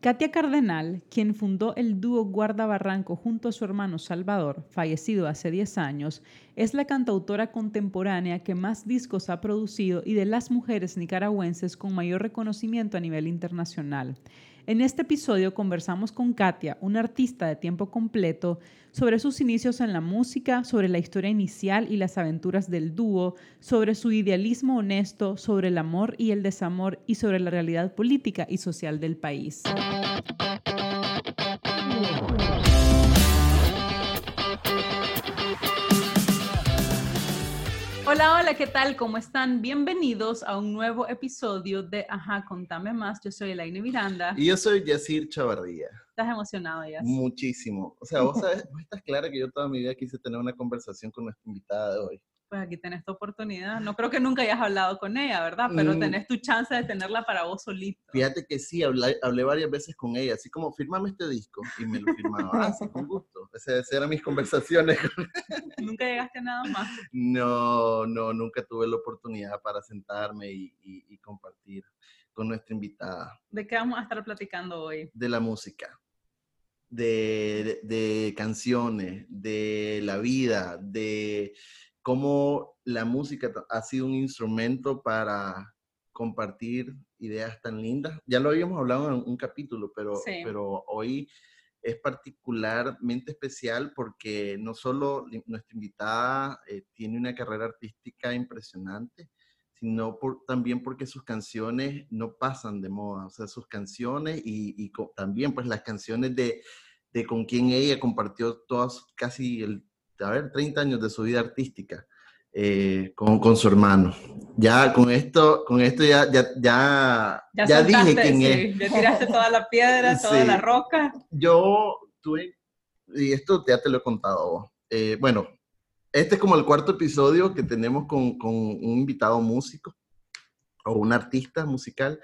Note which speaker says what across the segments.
Speaker 1: Katia Cardenal, quien fundó el dúo Guarda Barranco junto a su hermano Salvador, fallecido hace 10 años, es la cantautora contemporánea que más discos ha producido y de las mujeres nicaragüenses con mayor reconocimiento a nivel internacional. En este episodio conversamos con Katia, una artista de tiempo completo, sobre sus inicios en la música, sobre la historia inicial y las aventuras del dúo, sobre su idealismo honesto, sobre el amor y el desamor y sobre la realidad política y social del país. Hola, hola, ¿qué tal? ¿Cómo están? Bienvenidos a un nuevo episodio de Ajá, contame más. Yo soy Elaine Miranda.
Speaker 2: Y yo soy Yacir Chavardía.
Speaker 1: ¿Estás emocionado, Yacir?
Speaker 2: Muchísimo. O sea, vos, sabes, vos estás clara que yo toda mi vida quise tener una conversación con nuestra invitada de hoy
Speaker 1: pues aquí tenés tu oportunidad. No creo que nunca hayas hablado con ella, ¿verdad? Pero mm. tenés tu chance de tenerla para vos solito.
Speaker 2: Fíjate que sí, hablé, hablé varias veces con ella, así como, firmame este disco, y me lo firmaba. ah, sí, con gusto. Esas eran mis conversaciones.
Speaker 1: ¿Nunca llegaste a nada más?
Speaker 2: No, no, nunca tuve la oportunidad para sentarme y, y compartir con nuestra invitada.
Speaker 1: ¿De qué vamos a estar platicando hoy?
Speaker 2: De la música. De, de, de, canciones, de la vida, de cómo la música ha sido un instrumento para compartir ideas tan lindas. Ya lo habíamos hablado en un capítulo, pero, pero hoy es particularmente especial porque no solo nuestra invitada eh, tiene una carrera artística impresionante, sino también porque sus canciones no pasan de moda, o sea, sus canciones y, también pues las canciones de, de con quien ella compartió todas, casi el a ver, 30 años de su vida artística eh, con, con, su hermano. Ya con esto, con esto ya, ya, ya,
Speaker 1: ya, dije quién es. Ya tiraste toda la piedra, toda la roca.
Speaker 2: Yo tuve, y esto ya te lo he contado. Eh, bueno, este es como el cuarto episodio que tenemos con, con un invitado músico o un artista musical.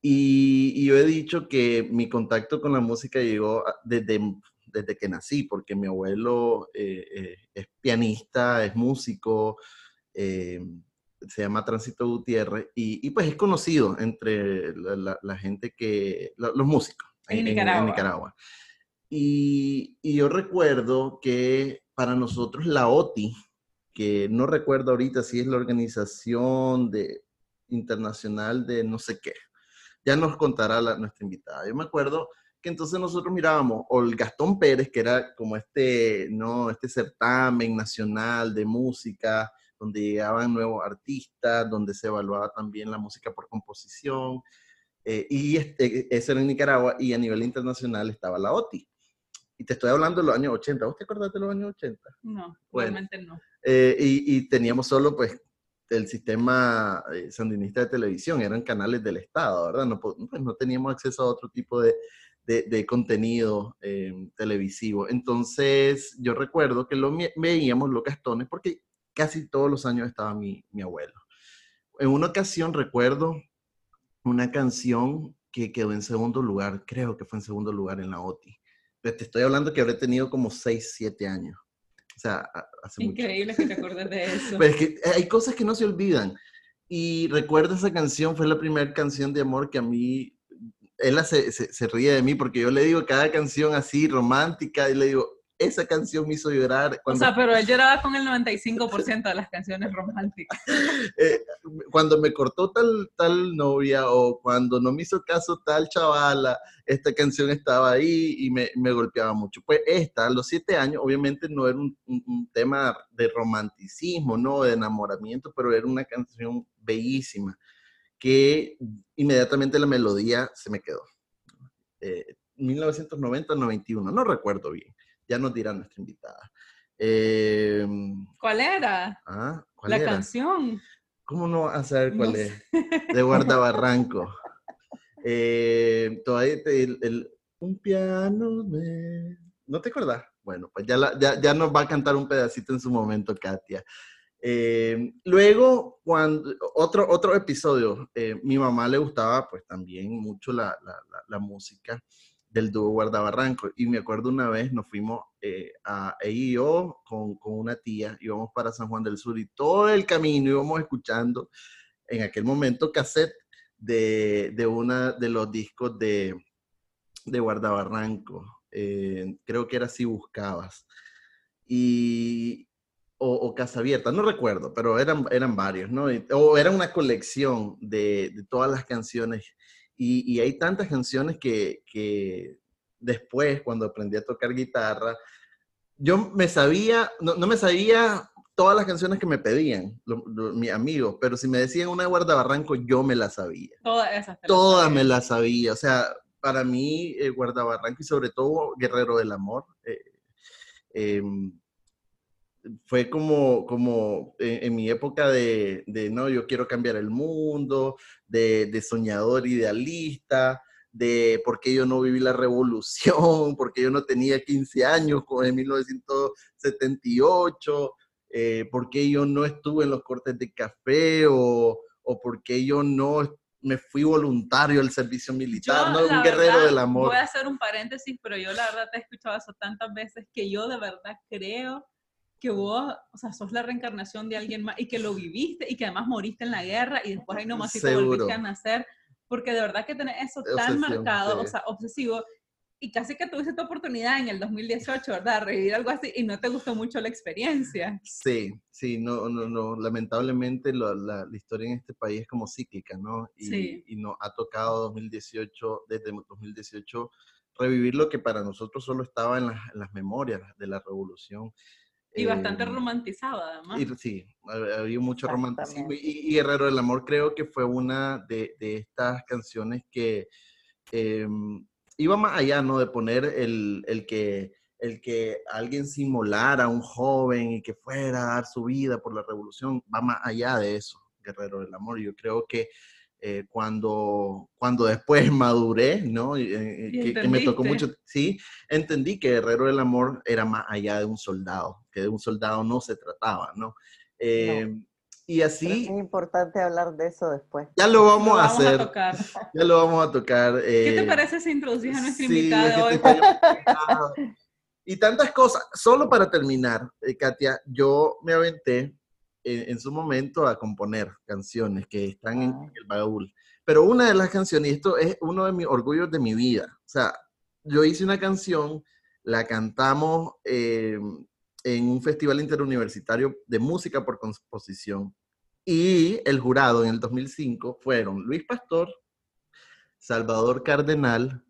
Speaker 2: Y, y, yo he dicho que mi contacto con la música llegó desde desde que nací, porque mi abuelo eh, eh, es pianista, es músico, eh, se llama Tránsito Gutiérrez, y, pues es conocido entre la, gente que, los músicos
Speaker 1: en, Nicaragua.
Speaker 2: Y, yo recuerdo que para nosotros la OTI, que no recuerdo ahorita si es la organización de, internacional de no sé qué, ya nos contará nuestra invitada. Yo me acuerdo entonces nosotros mirábamos, o el Gastón Pérez, que era como este, ¿no? este certamen nacional de música, donde llegaban nuevos artistas, donde se evaluaba también la música por composición, eh, y este, eso era en Nicaragua, y a nivel internacional estaba la OTI. Y te estoy hablando de los años 80. ¿Vos te acordás de los años 80?
Speaker 1: No, realmente no.
Speaker 2: Eh, y, y, teníamos solo, pues, el sistema eh, sandinista de televisión, eran canales del Estado, ¿verdad? No, pues, no teníamos acceso a otro tipo de, de, contenido eh, televisivo. Entonces, yo recuerdo que lo veíamos los castones porque casi todos los años estaba mi, mi abuelo. En una ocasión recuerdo una canción que quedó en segundo lugar, creo que fue en segundo lugar en la OTI. Pero te estoy hablando que habré tenido como 6, 7 años. O sea, hace
Speaker 1: Increíble que te acuerdes de eso.
Speaker 2: Pero es que hay cosas que no se olvidan. Y recuerdo esa canción, fue la primera canción de amor que a mí él se, se, ríe de mí porque yo le digo cada canción así romántica y le digo, esa canción me hizo llorar.
Speaker 1: Cuando... O sea, pero él lloraba con el 95% de las canciones románticas.
Speaker 2: Eh, cuando me cortó tal, tal novia o cuando no me hizo caso tal chavala, esta canción estaba ahí y me, me golpeaba mucho. Pues esta, a los siete años, obviamente no era un, un, tema de romanticismo, no de enamoramiento, pero era una canción bellísima que inmediatamente la melodía se me quedó. 1990-91, eh, no recuerdo bien. Ya nos dirá nuestra invitada.
Speaker 1: Em, ¿Cuál era?
Speaker 2: Ah, ¿cuál
Speaker 1: la canción.
Speaker 2: ¿Cómo no a saber cuál es? De Guardabarranco. eh, todavía el, un piano ¿No te acuerdas? Bueno, pues ya, ya, ya nos va a cantar un pedacito en su momento, Katia. Eh, luego, cuando, otro, otro episodio, eh, mi mamá le gustaba pues también mucho la, la, música del dúo Guardabarranco. Y me acuerdo una vez nos fuimos eh, a yo con, con, una tía, íbamos para San Juan del Sur y todo el camino íbamos escuchando en aquel momento cassette de, de uno de los discos de, de Guardabarranco. Eh, creo que era Si Buscabas. Y, o, Casa Abierta, no recuerdo, pero eran, eran varios, ¿no? O era una colección de, de todas las canciones. Y, y, hay tantas canciones que, que después, cuando aprendí a tocar guitarra, yo me sabía, no, no me sabía todas las canciones que me pedían mis amigos, pero si me decían una de Guardabarranco, yo me la sabía.
Speaker 1: Todas esas.
Speaker 2: Todas me las sabía. O sea, para mí, eh, Guardabarranco y sobre todo Guerrero del Amor, eh, em, fue como, como en, mi época de, de, no, yo quiero cambiar el mundo, de, de soñador idealista, de por qué yo no viví la revolución, por qué yo no tenía 15 años en 1978, eh, por qué yo no estuve en los cortes de café o, o por qué yo no me fui voluntario al servicio militar, ¿no? Un guerrero del amor.
Speaker 1: Voy a hacer un paréntesis, pero yo la verdad te he escuchado eso tantas veces que yo de verdad creo que vos, o sea, sos la reencarnación de alguien más y que lo viviste y que además moriste en la guerra y después ahí nomás te volviste a nacer porque de verdad que tenés eso tan marcado, o sea, obsesivo, y casi que tuviste tu oportunidad en el 2018, ¿verdad? Revivir algo así y no te gustó mucho la experiencia.
Speaker 2: Sí, sí, no, no, no, lamentablemente la, la, historia en este país es como cíclica, ¿no? Y, sí. y nos ha tocado 2018, desde 2018, revivir lo que para nosotros solo estaba en las, en las memorias de la revolución.
Speaker 1: Y bastante em, romantizado, además. Y,
Speaker 2: sí, había mucho romanticismo. Y, Guerrero del Amor creo que fue una de, de estas canciones que eh, iba más allá, ¿no? De poner el, el, que, el que alguien simulara a un joven y que fuera a dar su vida por la revolución, va más allá de eso, Guerrero del Amor. Yo creo que eh, cuando, cuando después maduré, ¿no? Eh, eh, que, me tocó mucho, sí, entendí que Guerrero del Amor era más allá de un soldado, que de un soldado no se trataba, ¿no? Y así...
Speaker 3: es importante hablar de eso después.
Speaker 2: Ya lo vamos, a hacer. Ya lo vamos a tocar.
Speaker 1: ¿Qué te parece si introducís a nuestra invitada hoy?
Speaker 2: y tantas cosas. Solo para terminar, Katia, yo me aventé en, su momento a componer canciones que están en, ah. el baúl. Pero una de las canciones, y esto es uno de mis orgullos de mi vida, o sea, yo hice una canción, la cantamos eh, en un festival interuniversitario de música por composición, y el jurado en el 2005 fueron Luis Pastor, Salvador Cardenal,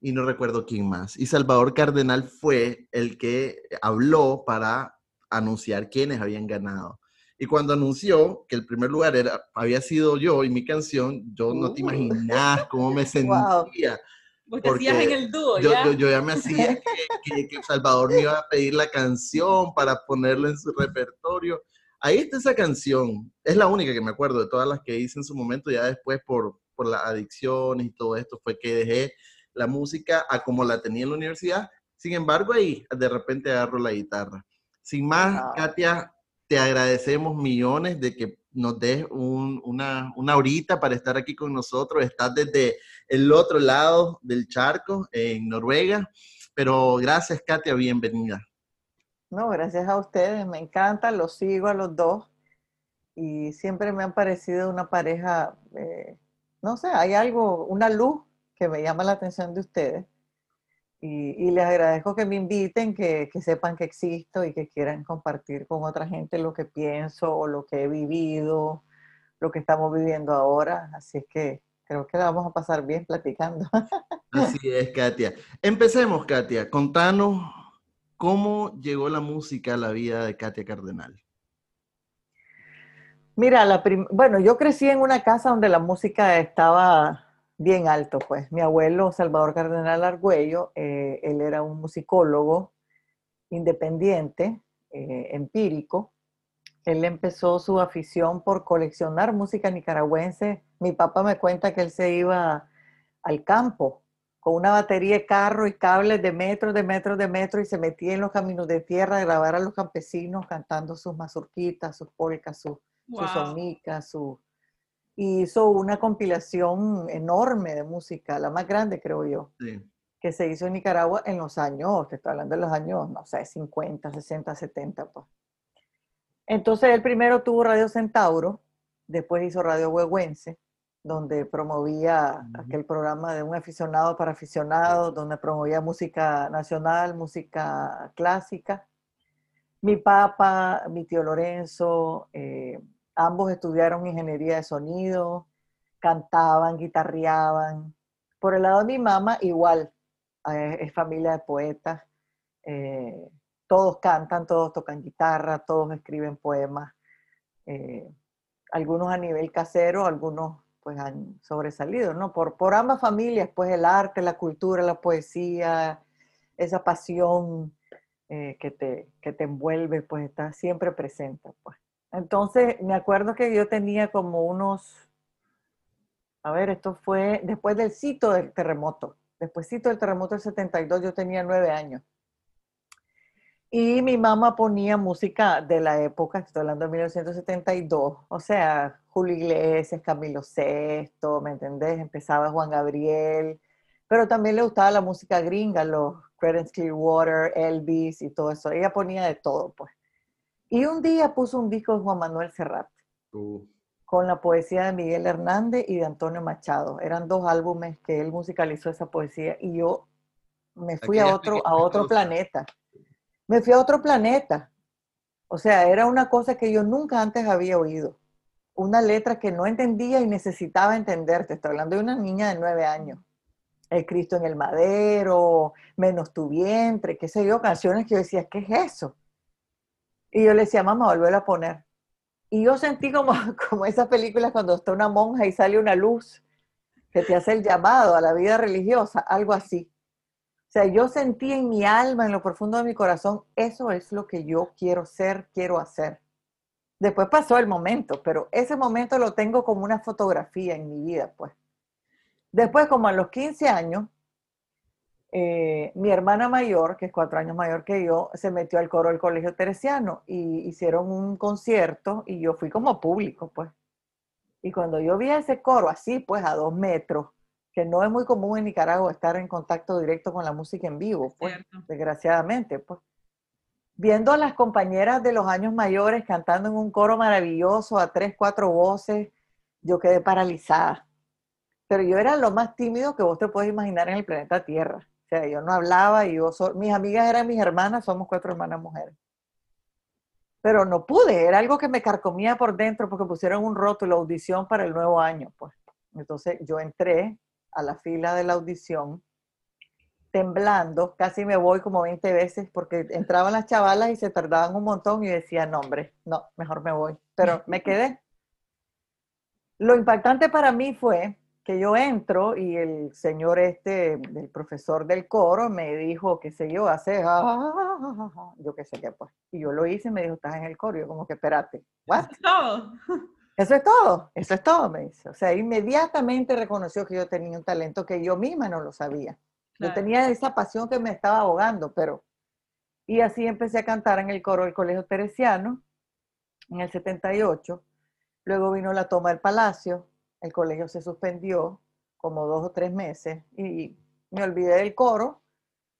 Speaker 2: y no recuerdo quién más. Y Salvador Cardenal fue el que habló para anunciar quiénes habían ganado. Y cuando anunció que el primer lugar era, había sido yo y mi canción, yo no te imaginas cómo me sentía.
Speaker 1: Vos te hacías en el dúo,
Speaker 2: yo, ¿ya? Yo, ya me hacía que, que, Salvador me iba a pedir la canción para ponerla en su repertorio. Ahí está esa canción. Es la única que me acuerdo de todas las que hice en su momento. Ya después, por, por las adicciones y todo esto, fue que dejé la música a como la tenía en la universidad. Sin embargo, ahí de repente agarro la guitarra. Sin más, Katia, te agradecemos millones de que nos des una, una horita para estar aquí con nosotros. Estás desde el otro lado del charco, en Noruega. Pero gracias, Katia, bienvenida.
Speaker 3: No, gracias a ustedes, me encanta, los sigo a los dos y siempre me han parecido una pareja, eh, no sé, hay algo, una luz que me llama la atención de ustedes y, les agradezco que me inviten, que, sepan que existo y que quieran compartir con otra gente lo que pienso o lo que he vivido, lo que estamos viviendo ahora. Así es que creo que la vamos a pasar bien platicando.
Speaker 2: Así es, Katia. Empecemos, Katia. Contanos cómo llegó la música a la vida de Katia Cardenal.
Speaker 3: Mira, la bueno, yo crecí en una casa donde la música estaba bien alto, pues. Mi abuelo, Salvador Cardenal Argüello, eh, él era un musicólogo independiente, eh, empírico. Él empezó su afición por coleccionar música nicaragüense. Mi papá me cuenta que él se iba al campo con una batería de carro y cables de metros, de metros, de metros y se metía en los caminos de tierra a grabar a los campesinos cantando sus mazurquitas, sus polcas, sus, sus sonicas, sus hizo una compilación enorme de música, la más grande creo yo, que se hizo en Nicaragua en los años, te estoy hablando de los años, no sé, 50, 60, 70, pues. Entonces él primero tuvo Radio Centauro, después hizo Radio Huehuense, donde promovía aquel programa de un aficionado para aficionados, donde promovía música nacional, música clásica. Mi papá, mi tío Lorenzo, eh, ambos estudiaron ingeniería de sonido, cantaban, guitarreaban. Por el lado de mi mamá, igual, eh, es familia de poetas. Eh, todos cantan, todos tocan guitarra, todos escriben poemas. algunos a nivel casero, algunos pues han sobresalido, ¿no? Por, por ambas familias, pues el arte, la cultura, la poesía, esa pasión eh, que, te, que te envuelve, pues está siempre presente, pues. Entonces, me acuerdo que yo tenía como unos, a ver, esto fue después del sitio del terremoto, después del terremoto del 72, yo tenía nueve años. Y mi mamá ponía música de la época, estoy hablando de 1972, o sea, Julio Iglesias, Camilo VI, ¿me entendés? Empezaba Juan Gabriel, pero también le gustaba la música gringa, los Creedence Clearwater, Elvis y todo eso. Ella ponía de todo, pues. Y un día puso un disco de Juan Manuel Serrat, uh. con la poesía de Miguel Hernández y de Antonio Machado. Eran dos álbumes que él musicalizó esa poesía y yo me fui a otro, a otro planeta me fui a otro planeta. O sea, era una cosa que yo nunca antes había oído. Una letra que no entendía y necesitaba entenderte. estoy hablando de una niña de nueve años. El Cristo en el madero, menos tu vientre, qué sé yo, canciones que yo decía, ¿qué es eso? Y yo le decía, mamá, vuelve a poner. Y yo sentí como, como esas películas cuando está una monja y sale una luz que te hace el llamado a la vida religiosa, algo así. O sea, yo sentí en mi alma, en lo profundo de mi corazón, eso es lo que yo quiero ser, quiero hacer. Después pasó el momento, pero ese momento lo tengo como una fotografía en mi vida, pues. Después, como a los 15 años, eh, mi hermana mayor, que es cuatro años mayor que yo, se metió al coro del Colegio Teresiano y hicieron un concierto y yo fui como público, pues. Y cuando yo vi ese coro así, pues a dos metros, que no es muy común en Nicaragua estar en contacto directo con la música en vivo, pues, desgraciadamente, pues. Viendo a las compañeras de los años mayores cantando en un coro maravilloso a tres, cuatro voces, yo quedé paralizada. Pero yo era lo más tímido que vos te puedes imaginar en el planeta Tierra. Sea, yo no hablaba y yo, mis amigas eran mis hermanas, somos cuatro hermanas mujeres. Pero no pude, era algo que me carcomía por dentro porque pusieron un rótulo, audición para el nuevo año, pues. Entonces yo entré a la fila de la audición, temblando, casi me voy como 20 veces porque entraban las chavalas y se tardaban un montón y decía, no hombre, no, mejor me voy. Pero me quedé. Lo impactante para mí fue que yo entro y el señor este, el profesor del coro, me dijo, qué sé yo, hace, yo qué sé qué, pues. Y yo lo hice y me dijo, estás en el coro. Yo como que, espérate, ¿what? No. Eso es todo, eso es todo, me dice. O sea, inmediatamente reconoció que yo tenía un talento que yo misma no lo sabía. Yo tenía esa pasión que me estaba ahogando, pero... Y así empecé a cantar en el coro del Colegio Teresiano en el 78. Luego vino la toma del palacio, el colegio se suspendió como dos o tres meses y me olvidé del coro.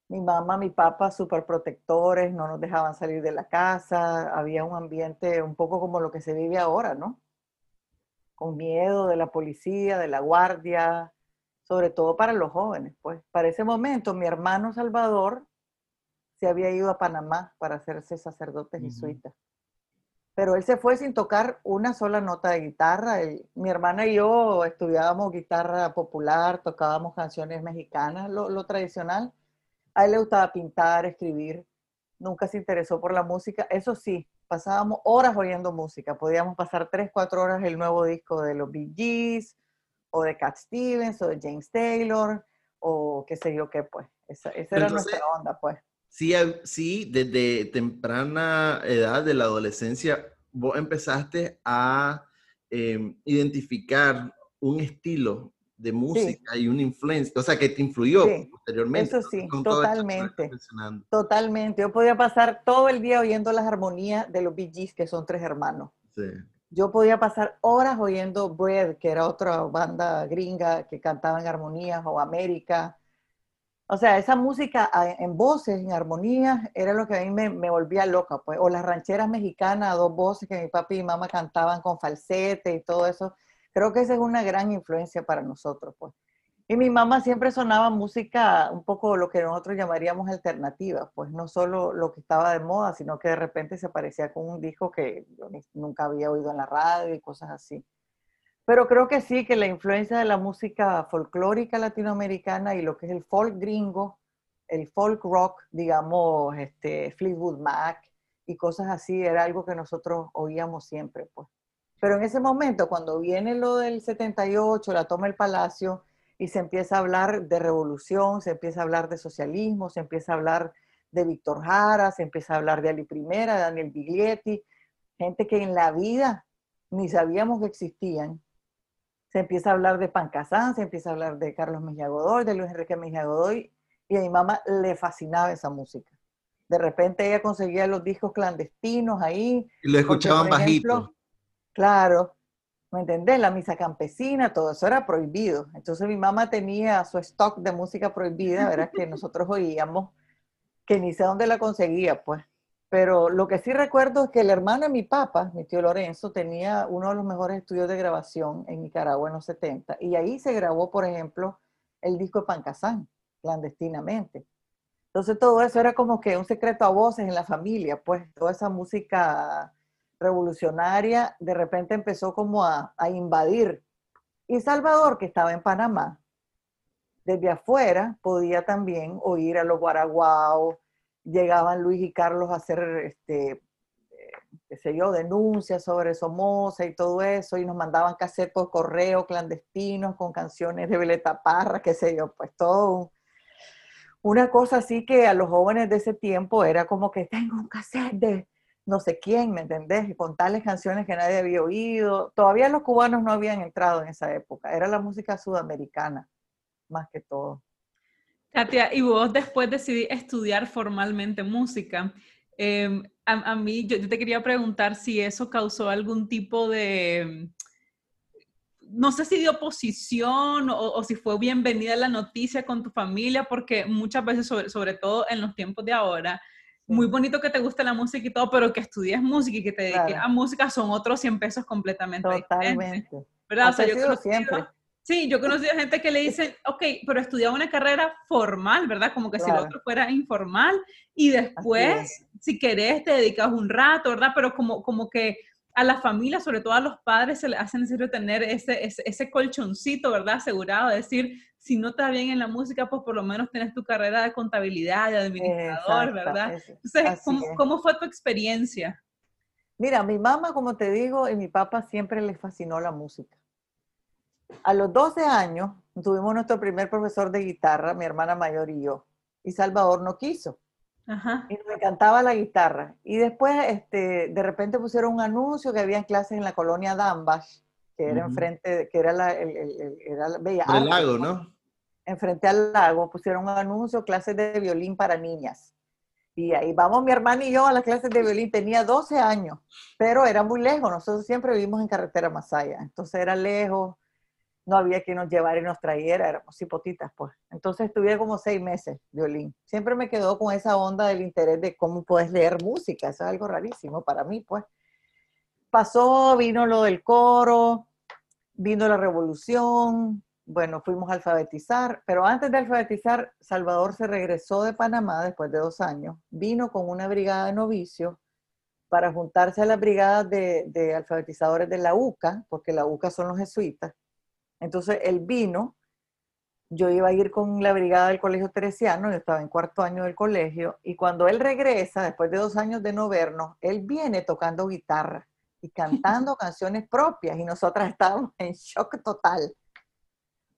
Speaker 3: Mi mamá, mi papá, súper protectores, no nos dejaban salir de la casa, había un ambiente un poco como lo que se vive ahora, ¿no? con miedo de la policía, de la guardia, sobre todo para los jóvenes. Pues para ese momento mi hermano Salvador se había ido a Panamá para hacerse sacerdote jesuita. Pero él se fue sin tocar una sola nota de guitarra. mi hermana y yo estudiábamos guitarra popular, tocábamos canciones mexicanas, lo, lo tradicional. A él le gustaba pintar, escribir. Nunca se interesó por la música. Eso sí, pasábamos horas oyendo música. Podíamos pasar tres, cuatro horas el nuevo disco de los Bee Gees, o de Cat Stevens, o de James Taylor, o qué sé yo qué, pues. Esa, era nuestra onda, pues.
Speaker 2: Sí, sí, desde temprana edad de la adolescencia, vos empezaste a em, identificar un estilo de música y una influencia, o sea, que te influyó posteriormente.
Speaker 3: Eso sí, totalmente. Totalmente. Yo podía pasar todo el día oyendo las armonías de los Bee Gees, que son tres hermanos. Sí. Yo podía pasar horas oyendo Bread, que era otra banda gringa que cantaba en armonías, o América. O sea, esa música en voces, en armonías, era lo que a mí me, me volvía loca, pues. O las rancheras mexicanas dos voces que mi papi y mamá cantaban con falsete y todo eso Creo que esa es una gran influencia para nosotros, pues. Y mi mamá siempre sonaba música un poco lo que nosotros llamaríamos alternativa, pues no solo lo que estaba de moda, sino que de repente se aparecía con un disco que yo nunca había oído en la radio y cosas así. Pero creo que sí, que la influencia de la música folclórica latinoamericana y lo que es el folk gringo, el folk rock, digamos, este, Fleetwood Mac y cosas así, era algo que nosotros oíamos siempre, pues. Pero en ese momento, cuando viene lo del 78, la toma del palacio, y se empieza a hablar de revolución, se empieza a hablar de socialismo, se empieza a hablar de Víctor Jara, se empieza a hablar de Ali Primera, Daniel Biglietti, gente que en la vida ni sabíamos que existían. Se empieza a hablar de Pancasán, se empieza a hablar de Carlos Mejía Godoy, de Luis Enrique Mejía Godoy, y a mi mamá le fascinaba esa música. De repente ella conseguía los discos clandestinos ahí.
Speaker 2: Y lo escuchaban bajito.
Speaker 3: Claro, ¿me entendés? La misa campesina, todo eso era prohibido. Entonces mi mamá tenía su stock de música prohibida, ¿verdad? Que nosotros oíamos, que ni sé dónde la conseguía, pues. Pero lo que sí recuerdo es que el hermano de mi papá, mi tío Lorenzo, tenía uno de los mejores estudios de grabación en Nicaragua en los 70. Y ahí se grabó, por ejemplo, el disco de Pancasán, clandestinamente. Entonces todo eso era como que un secreto a voces en la familia, pues toda esa música revolucionaria de repente empezó como a, invadir. Y Salvador, que estaba en Panamá, desde afuera podía también oír a los guaraguao, llegaban Luis y Carlos a hacer, este, eh, qué sé yo, denuncias sobre Somoza y todo eso, y nos mandaban cassette por correo clandestinos con canciones de Violeta Parra, qué sé yo, pues todo una cosa así que a los jóvenes de ese tiempo era como que tengo un cassette de no sé quién, ¿me entendés? Con tales canciones que nadie había oído. Todavía los cubanos no habían entrado en esa época, era la música sudamericana, más que todo.
Speaker 1: Katia, y vos después decidí estudiar formalmente música. Em, a, mí, yo, te quería preguntar si eso causó algún tipo de, no sé si de oposición o, si fue bienvenida la noticia con tu familia, porque muchas veces, sobre, sobre todo en los tiempos de ahora, muy bonito que te guste la música y todo, pero que estudies música y que te dediques a música son otros 100 pesos completamente
Speaker 3: Totalmente.
Speaker 1: ¿Verdad? O sea, yo siempre. Sí, yo he conocido gente que le dicen, ok, pero estudia una carrera formal, ¿verdad? Como que si lo otro fuera informal y después, si querés, te dedicas un rato, ¿verdad? Pero como, como que a la familia, sobre todo a los padres, se les hace necesario tener ese, ese, ese colchoncito, ¿verdad? Asegurado, de decir, si no estás bien en la música, pues por lo menos tienes tu carrera de contabilidad, de administrador, ¿verdad? Entonces, ¿cómo, fue tu experiencia?
Speaker 3: Mira, mi mamá, como te digo, y mi papá siempre les fascinó la música. A los 12 años tuvimos nuestro primer profesor de guitarra, mi hermana mayor y yo, y Salvador no quiso. Ajá. Y nos encantaba la guitarra. Y después, este, de repente pusieron un anuncio que había clases en la colonia Dambas, que era enfrente, que era la, el, era la Bella
Speaker 2: El lago, ¿no?
Speaker 3: enfrente al lago, pusieron un anuncio, clases de violín para niñas. Y ahí vamos mi hermana y yo a las clases de violín. Tenía 12 años, pero era muy lejos. Nosotros siempre vivimos en carretera Masaya. Entonces era lejos, no había quien nos llevara y nos trajera, éramos hipotitas, pues. Entonces estuve como seis meses violín. Siempre me quedó con esa onda del interés de cómo puedes leer música. Eso es algo rarísimo para mí, pues. Pasó, vino lo del coro, vino la revolución, bueno, fuimos a alfabetizar, pero antes de alfabetizar, Salvador se regresó de Panamá después de dos años, vino con una brigada de novicios para juntarse a las brigadas de, alfabetizadores de la UCA, porque la UCA son los jesuitas. Entonces él vino, yo iba a ir con la brigada del colegio teresiano, yo estaba en cuarto año del colegio, y cuando él regresa, después de dos años de no vernos, él viene tocando guitarra y cantando canciones propias, y nosotras estábamos en shock total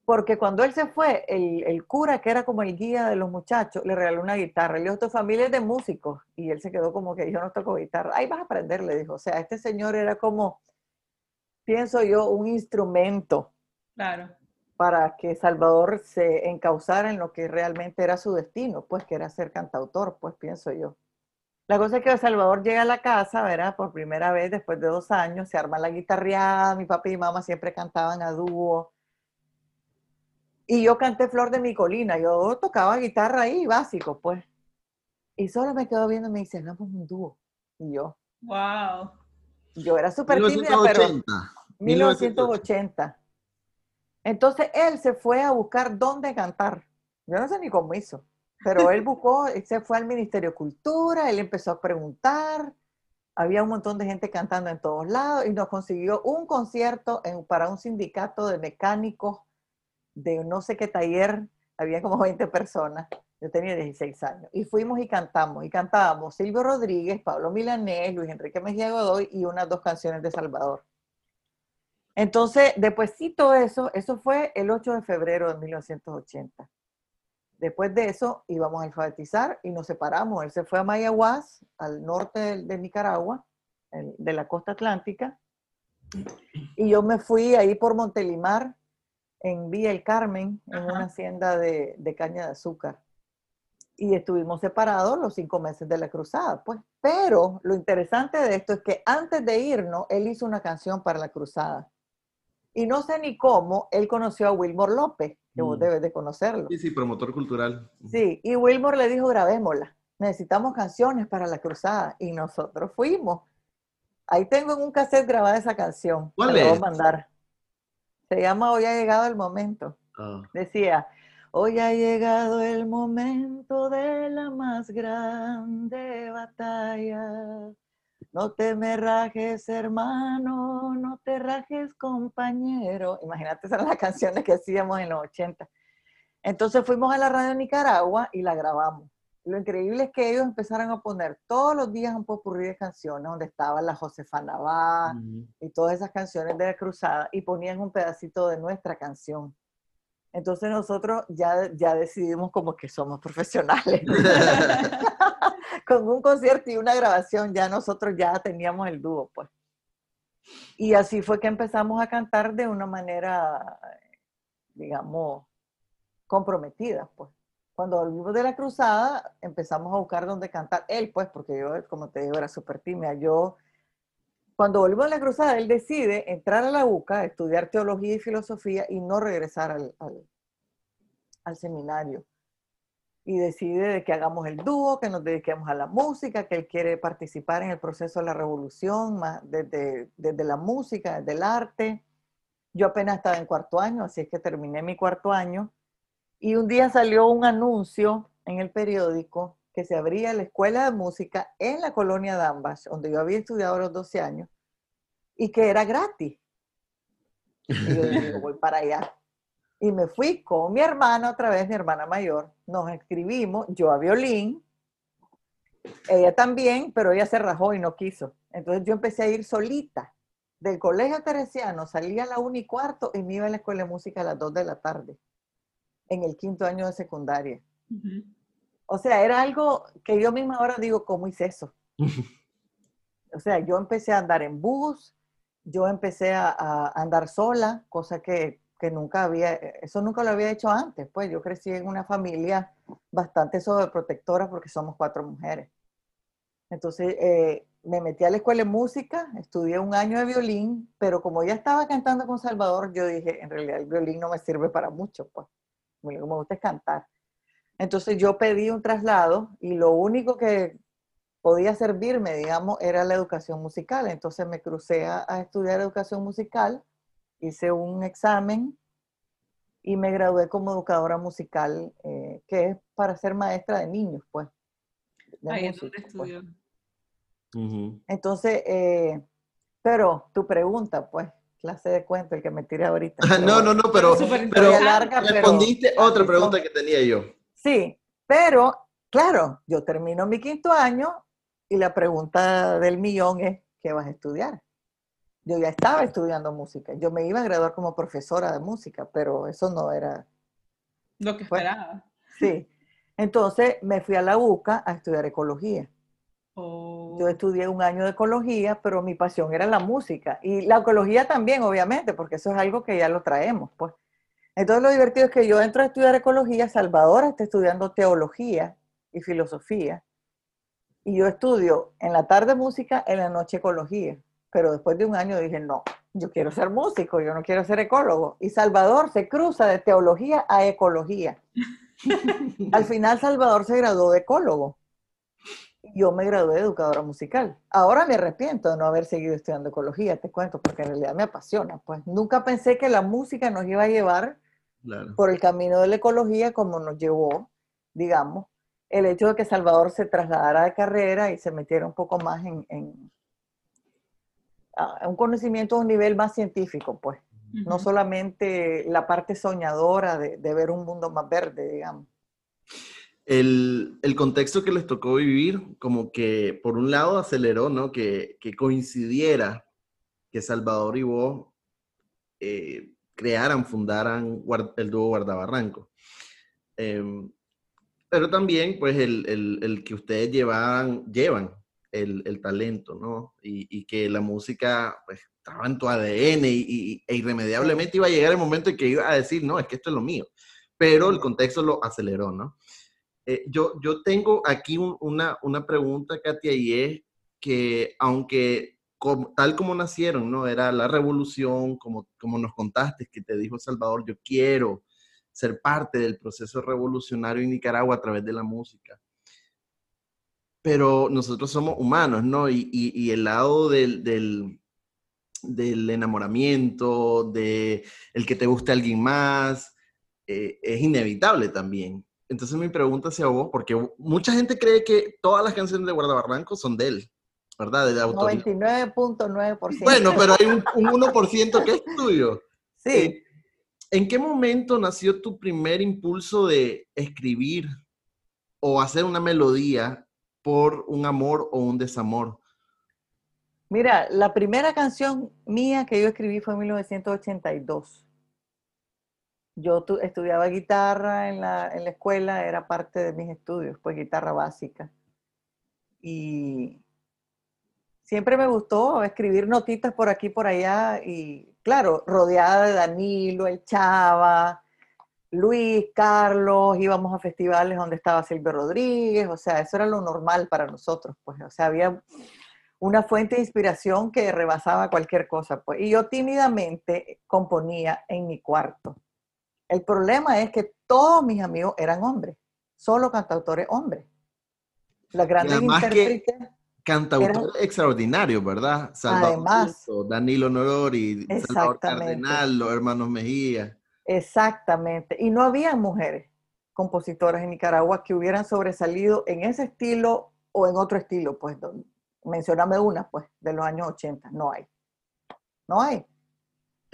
Speaker 3: porque cuando él se fue, el, cura, que era como el guía de los muchachos, le regaló una guitarra. Le dijo, tu familia es de músicos. Y él se quedó como que yo no toco guitarra. Ahí vas a aprender, le dijo. O sea, este señor era como, pienso yo, un instrumento.
Speaker 1: Claro.
Speaker 3: Para que Salvador se encauzara en lo que realmente era su destino, pues que era ser cantautor, pues pienso yo. La cosa es que Salvador llega a la casa, ¿verdad? Por primera vez después de dos años, se arma la guitarreada, mi papá y mamá siempre cantaban a dúo y yo canté Flor de mi colina, yo tocaba guitarra ahí, básico, pues. Y solo me quedó viendo y me dice, hagamos un dúo. Y yo.
Speaker 1: Wow.
Speaker 3: Yo era súper tímida, pero... 1980. Entonces él se fue a buscar dónde cantar. Yo no sé ni cómo hizo, pero él buscó, se fue al Ministerio de Cultura, él empezó a preguntar, había un montón de gente cantando en todos lados y nos consiguió un concierto para un sindicato de mecánicos de no sé qué taller, había como 20 personas. Yo tenía 16 años. Y fuimos y cantamos. Y cantábamos Silvio Rodríguez, Pablo Milanés, Luis Enrique Mejía Godoy y unas dos canciones de Salvador. Entonces, después sí todo eso, eso fue el 8 de febrero de 1980. Después de eso íbamos a alfabetizar y nos separamos. Él se fue a Mayaguas, al norte de, Nicaragua, de la costa atlántica. Y yo me fui ahí por Montelimar, en Villa El Carmen, en una hacienda de, de, caña de azúcar. Y estuvimos separados los cinco meses de la cruzada, pues. Pero lo interesante de esto es que antes de irnos, él hizo una canción para la cruzada. Y no sé ni cómo, él conoció a Wilmore López, que vos mm. debes de conocerlo.
Speaker 2: Sí, sí, promotor cultural.
Speaker 3: Sí, y Wilmore le dijo, grabémosla. Necesitamos canciones para la cruzada. Y nosotros fuimos. Ahí tengo en un cassette grabada esa canción.
Speaker 2: ¿Cuál es?
Speaker 3: voy a mandar. Se llama Hoy ha llegado el momento. Ah. Decía, hoy ha llegado el momento de la más grande batalla. No te me rajes, hermano, no te rajes, compañero. Imagínate, esas eran las canciones que hacíamos en los 80. Entonces fuimos a la radio Nicaragua y la grabamos. Lo increíble es que ellos empezaron a poner todos los días un popurrí de canciones donde estaba la Josefa Navá y todas esas canciones de la cruzada y ponían un pedacito de nuestra canción. Entonces nosotros ya, ya decidimos como que somos profesionales. Con un concierto y una grabación ya nosotros ya teníamos el dúo, pues. Y así fue que empezamos a cantar de una manera, digamos, comprometida, pues cuando volvimos de la cruzada, empezamos a buscar dónde cantar. Él, pues, porque yo, como te digo, era súper tímida. Yo, cuando volvimos de la cruzada, él decide entrar a la UCA, estudiar teología y filosofía y no regresar al, al, seminario. Y decide de que hagamos el dúo, que nos dediquemos a la música, que él quiere participar en el proceso de la revolución, más desde, desde la música, desde el arte. Yo apenas estaba en cuarto año, así es que terminé mi cuarto año y un día salió un anuncio en el periódico que se abría la escuela de música en la colonia Dambas, donde yo había estudiado los 12 años, y que era gratis. Y yo dije, voy para allá. Y me fui con mi hermana, otra vez mi hermana mayor, nos escribimos, yo a violín, ella también, pero ella se rajó y no quiso. Entonces yo empecé a ir solita. Del colegio teresiano salía a la una y cuarto y me iba a la escuela de música a las 2 de la tarde en el quinto año de secundaria. O sea, era algo que yo misma ahora digo, ¿cómo hice eso? o sea, yo empecé a andar en bus, yo empecé a, andar sola, cosa que, que, nunca había, eso nunca lo había hecho antes. Pues yo crecí en una familia bastante sobreprotectora porque somos cuatro mujeres. Entonces, eh, me metí a la escuela de música, estudié un año de violín, pero como ya estaba cantando con Salvador, yo dije, en realidad el violín no me sirve para mucho, pues me gusta es cantar. Entonces yo pedí un traslado y lo único que podía servirme, digamos, era la educación musical. Entonces me crucé a, estudiar educación musical, hice un examen y me gradué como educadora musical, eh, que es para ser maestra de niños, pues.
Speaker 1: Ahí es donde pues.
Speaker 3: Entonces, eh, pero tu pregunta, pues, clase de cuento el que me tiré ahorita.
Speaker 2: no, no, no, pero, pero, respondiste otra pregunta que tenía yo.
Speaker 3: Sí, pero claro, yo termino mi quinto año y la pregunta del millón es, ¿qué vas a estudiar? Yo ya estaba estudiando música, yo me iba a graduar como profesora de música, pero eso no era...
Speaker 1: Lo que esperaba.
Speaker 3: Sí, entonces me fui a la UCA a estudiar ecología. Yo estudié un año de ecología, pero mi pasión era la música. Y la ecología también, obviamente, porque eso es algo que ya lo traemos, pues. Entonces lo divertido es que yo entro a estudiar ecología, Salvador está estudiando teología y filosofía. Y yo estudio en la tarde música, en la noche ecología. Pero después de un año dije, no, yo quiero ser músico, yo no quiero ser ecólogo. Y Salvador se cruza de teología a ecología. Al final Salvador se graduó de ecólogo yo me gradué de educadora musical. Ahora me arrepiento de no haber seguido estudiando ecología, te cuento, porque en realidad me apasiona. Pues nunca pensé que la música nos iba a llevar por el camino de la ecología como nos llevó, digamos, el hecho de que Salvador se trasladara de carrera y se metiera un poco más en, un conocimiento a un nivel más científico, pues. No solamente la parte soñadora de, de ver un mundo más verde, digamos
Speaker 2: el, contexto que les tocó vivir, como que por un lado aceleró, ¿no? Que, coincidiera que Salvador y vos eh, crearan, fundaran el dúo Guardabarranco. Em, pero también, pues, el, que ustedes llevaban, llevan el, talento, ¿no? Y, que la música, pues, estaba en tu ADN y, e irremediablemente iba a llegar el momento en que iba a decir, no, es que esto es lo mío. Pero el contexto lo aceleró, ¿no? Eh, yo, yo tengo aquí una, una pregunta, Katia, y es que aunque tal como nacieron, ¿no? Era la revolución, como, como nos contaste, que te dijo Salvador, yo quiero ser parte del proceso revolucionario en Nicaragua a través de la música. Pero nosotros somos humanos, ¿no? Y, y, el lado del, del, del, enamoramiento, de el que te guste alguien más, eh, es inevitable también. Entonces mi pregunta hacia vos, porque mucha gente cree que todas las canciones de Guardabarranco son de él, ¿verdad? De
Speaker 3: autor. 99.9%.
Speaker 2: Bueno, pero hay un, 1% que es tuyo.
Speaker 3: Sí. Eh,
Speaker 2: ¿En qué momento nació tu primer impulso de escribir o hacer una melodía por un amor o un desamor?
Speaker 3: Mira, la primera canción mía que yo escribí fue en 1982 yo estudiaba guitarra en la, en la, escuela, era parte de mis estudios, pues guitarra básica. Y siempre me gustó escribir notitas por aquí, por allá, y claro, rodeada de Danilo, el Chava, Luis, Carlos, íbamos a festivales donde estaba Silvio Rodríguez, o sea, eso era lo normal para nosotros, pues, o sea, había una fuente de inspiración que rebasaba cualquier cosa, pues, y yo tímidamente componía en mi cuarto el problema es que todos mis amigos eran hombres, solo cantautores hombres. Las grandes intérpretes.
Speaker 2: Cantautores extraordinarios, ¿verdad?
Speaker 3: Además.
Speaker 2: Danilo Norori, Salvador Cardenal, los hermanos Mejía.
Speaker 3: Exactamente. Y no había mujeres compositoras en Nicaragua que hubieran sobresalido en ese estilo o en otro estilo. Pues mencioname una, pues, de los años 80. No hay. No hay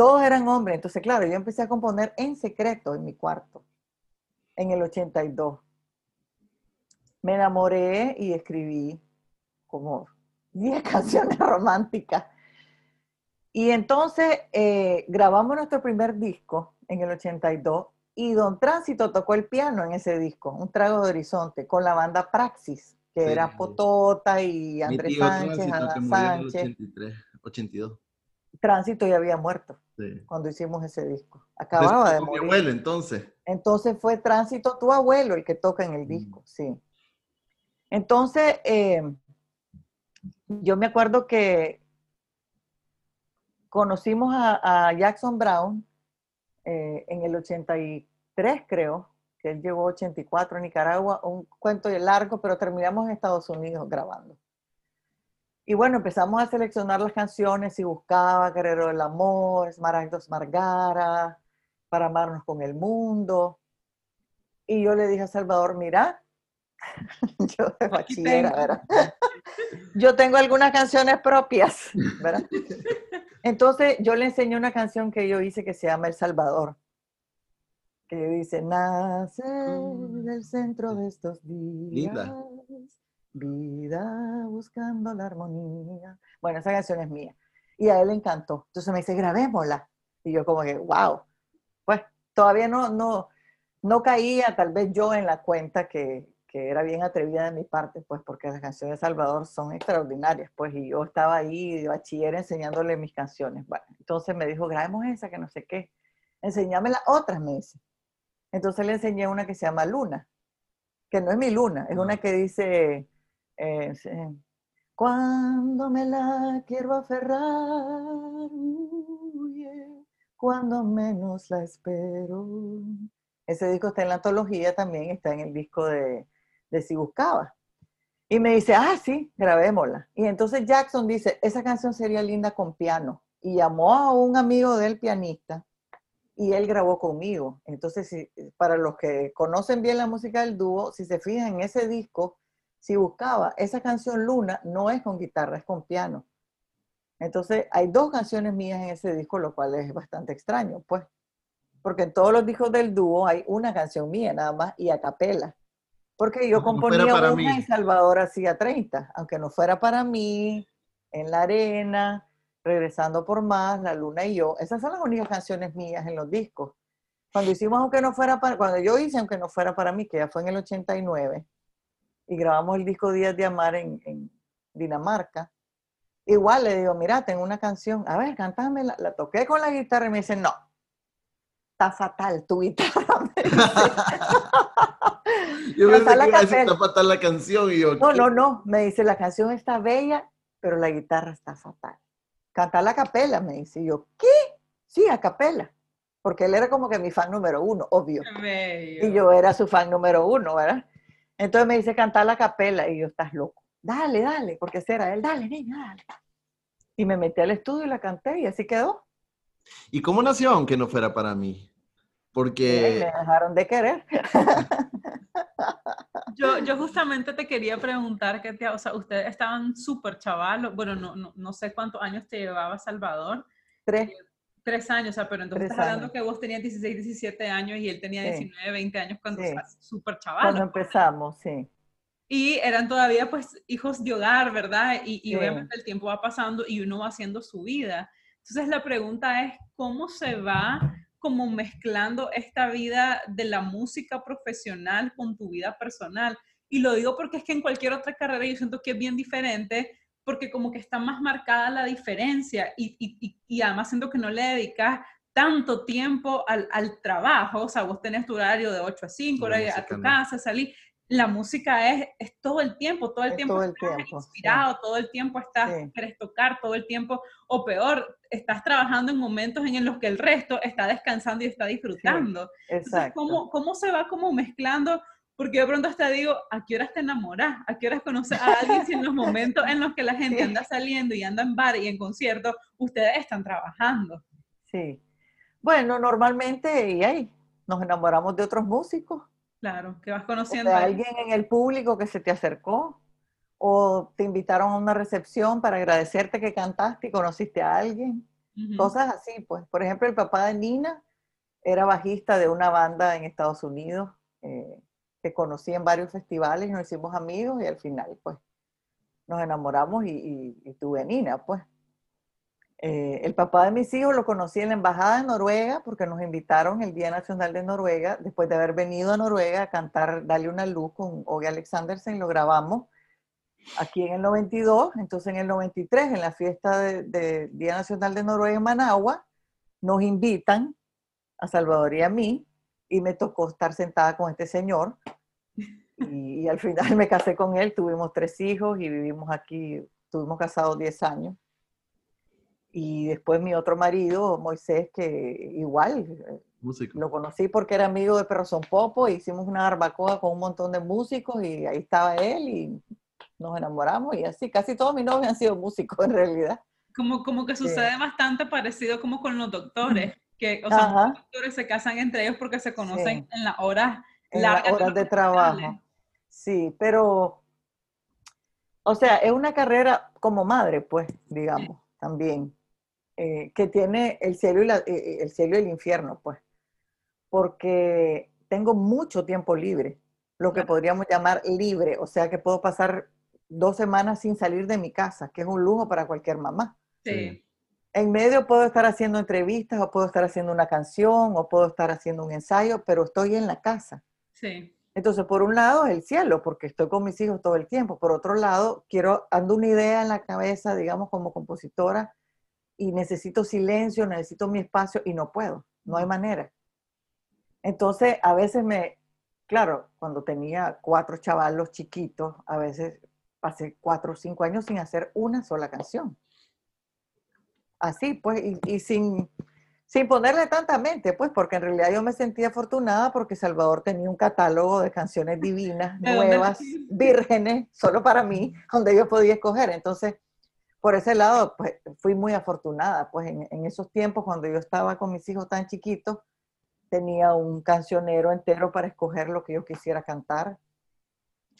Speaker 3: todos eran hombres. Entonces, claro, yo empecé a componer en secreto en mi cuarto, en el 82. Me enamoré y escribí como 10 canciones románticas. Y entonces eh, grabamos nuestro primer disco en el 82 y Don Tránsito tocó el piano en ese disco, Un Trago de Horizonte, con la banda Praxis, que era Potota y Andrés Sánchez, Ana Sánchez.
Speaker 2: 83, 82.
Speaker 3: Tránsito ya había muerto cuando hicimos ese disco. Acababa de morir.
Speaker 2: Mi abuelo, entonces.
Speaker 3: Entonces fue Tránsito, tu abuelo, el que toca en el disco, mm. sí. Entonces, eh, yo me acuerdo que conocimos a, Jackson Brown eh, en el 83, creo, que él llegó 84 a Nicaragua, un cuento largo, pero terminamos en Estados Unidos grabando. Y bueno, empezamos a seleccionar las canciones y buscaba Guerrero del Amor, Esmaragdos Margara, Para amarnos con el mundo. Y yo le dije a Salvador, mira, yo de bachillera, ¿verdad? yo tengo algunas canciones propias, ¿verdad? Entonces yo le enseñé una canción que yo hice que se llama El Salvador, que dice, nace mm. del centro de estos días. Vida buscando la armonía. Bueno, esa canción es mía. Y a él le encantó. Entonces me dice, grabémosla. Y yo como que, wow. Pues todavía no, no, no caía tal vez yo en la cuenta que, que era bien atrevida de mi parte, pues porque las canciones de Salvador son extraordinarias, pues, y yo estaba ahí de bachiller enseñándole mis canciones. Bueno, entonces me dijo, grabemos esa, que no sé qué. Enseñame las otras, me dice. Entonces le enseñé una que se llama Luna, que no es mi luna, es una que dice, cuando me la quiero aferrar, cuando menos la espero. Ese disco está en la antología, también está en el disco de, de Si Buscaba. Y me dice, ah, sí, grabémosla. Y entonces Jackson dice, esa canción sería linda con piano. Y llamó a un amigo del pianista y él grabó conmigo. Entonces, para los que conocen bien la música del dúo, si se fijan en ese disco, si buscaba esa canción Luna, no es con guitarra, es con piano. Entonces, hay dos canciones mías en ese disco, lo cual es bastante extraño, pues. Porque en todos los discos del dúo hay una canción mía nada más y a capela. Porque yo componía una y Salvador hacía 30, aunque no fuera para mí, En la Arena, Regresando por Más, La Luna y yo. Esas son las únicas canciones mías en los discos. Cuando hicimos Aunque no fuera para, cuando yo hice Aunque no fuera para mí, que ya fue en el 89, y grabamos el disco Días de Amar en, en Dinamarca, igual le digo, mira, tengo una canción, a ver, cántame, la, la toqué con la guitarra y me dice, no, está fatal tu guitarra.
Speaker 2: yo pensé que está fatal la canción. Y yo,
Speaker 3: no, no, no. Me dice, la canción está bella, pero la guitarra está fatal. Canta la capela, me dice. Y yo, ¿qué? Sí, a capela. Porque él era como que mi fan número uno, obvio. Y yo era su fan número uno, ¿verdad? Entonces me dice, canta la capela. Y yo, estás loco. Dale, dale, porque será él, dale, niña, dale. Y me metí al estudio y la canté y así quedó.
Speaker 2: ¿Y cómo nació aunque no fuera para mí? Porque...
Speaker 3: me dejaron de querer.
Speaker 1: Yo, yo justamente te quería preguntar, que te, o sea, ustedes estaban súper chavalos, bueno, no, no, no, sé cuántos años te llevaba Salvador.
Speaker 3: Tres.
Speaker 1: Eh, tres años, o sea, pero entonces estás hablando que vos tenías 16, 17 años y él tenía 19, 20 años cuando sí. súper chaval.
Speaker 3: Cuando empezamos, sí.
Speaker 1: Y eran todavía pues hijos de hogar, ¿verdad? Y, y obviamente el tiempo va pasando y uno va haciendo su vida. Entonces la pregunta es, ¿cómo se va como mezclando esta vida de la música profesional con tu vida personal. Y lo digo porque es que en cualquier otra carrera yo siento que es bien diferente porque como que está más marcada la diferencia y, y, y además siento que no le dedicas tanto tiempo al, al, trabajo, o sea, vos tenés tu horario de 8 a 5, horario a tu casa, salí. La música es, es todo el tiempo, todo el tiempo
Speaker 3: todo
Speaker 1: el
Speaker 3: estás tiempo,
Speaker 1: inspirado, todo el tiempo estás, sí. quieres tocar, todo el tiempo, o peor, estás trabajando en momentos en los que el resto está descansando y está disfrutando.
Speaker 3: Sí.
Speaker 1: Entonces, ¿cómo, ¿cómo se va como mezclando? Porque de pronto hasta digo, ¿a qué horas te enamoras? ¿A qué horas conoces a alguien si en los momentos en los que la gente sí. anda saliendo y anda en bar y en conciertos, ustedes están trabajando?
Speaker 3: Sí. Bueno, normalmente, y ahí, nos enamoramos de otros músicos.
Speaker 1: Claro, que vas conociendo.
Speaker 3: O alguien en el público que se te acercó, o te invitaron a una recepción para agradecerte que cantaste y conociste a alguien. Uh -huh. Cosas así, pues. Por ejemplo, el papá de Nina era bajista de una banda en Estados Unidos eh, que conocí en varios festivales, nos hicimos amigos y al final, pues, nos enamoramos y, y, y tuve Nina, pues. Eh, el papá de mis hijos lo conocí en la Embajada de Noruega porque nos invitaron el Día Nacional de Noruega, después de haber venido a Noruega a cantar Dale una luz con Oge Alexandersen, lo grabamos aquí en el 92, entonces en el 93, en la fiesta del de Día Nacional de Noruega en Managua, nos invitan a Salvador y a mí, y me tocó estar sentada con este señor, y, al final me casé con él, tuvimos tres hijos y vivimos aquí, estuvimos casados 10 años. Y después mi otro marido, Moisés, que igual
Speaker 2: Músico.
Speaker 3: lo conocí porque era amigo de Perro Son Popo, e hicimos una barbacoa con un montón de músicos y ahí estaba él y nos enamoramos y así. Casi todos mis novios han sido músicos en realidad.
Speaker 1: Como, como que sucede sí. bastante parecido como con los doctores, que o sea, los doctores se casan entre ellos porque se conocen sí. en las horas
Speaker 3: en largas. Las horas de trabajo. Sí, pero, o sea, es una carrera como madre, pues, digamos, también eh, que tiene el cielo, y la, eh, el cielo y el infierno, pues. Porque tengo mucho tiempo libre, lo que podríamos llamar libre, o sea que puedo pasar dos semanas sin salir de mi casa, que es un lujo para cualquier mamá.
Speaker 1: Sí.
Speaker 3: En medio puedo estar haciendo entrevistas, o puedo estar haciendo una canción, o puedo estar haciendo un ensayo, pero estoy en la casa.
Speaker 1: Sí.
Speaker 3: Entonces, por un lado, el cielo, porque estoy con mis hijos todo el tiempo. Por otro lado, quiero, ando una idea en la cabeza, digamos, como compositora, y necesito silencio, necesito mi espacio y no puedo, no hay manera. Entonces, a veces me, claro, cuando tenía cuatro chavalos chiquitos, a veces pasé cuatro o cinco años sin hacer una sola canción. Así, pues, y, y sin, sin ponerle tanta mente, pues, porque en realidad yo me sentía afortunada porque Salvador tenía un catálogo de canciones divinas, nuevas, vírgenes, solo para mí, donde yo podía escoger. Entonces, por ese lado, pues, fui muy afortunada, pues, en, esos tiempos, cuando yo estaba con mis hijos tan chiquitos, tenía un cancionero entero para escoger lo que yo quisiera cantar.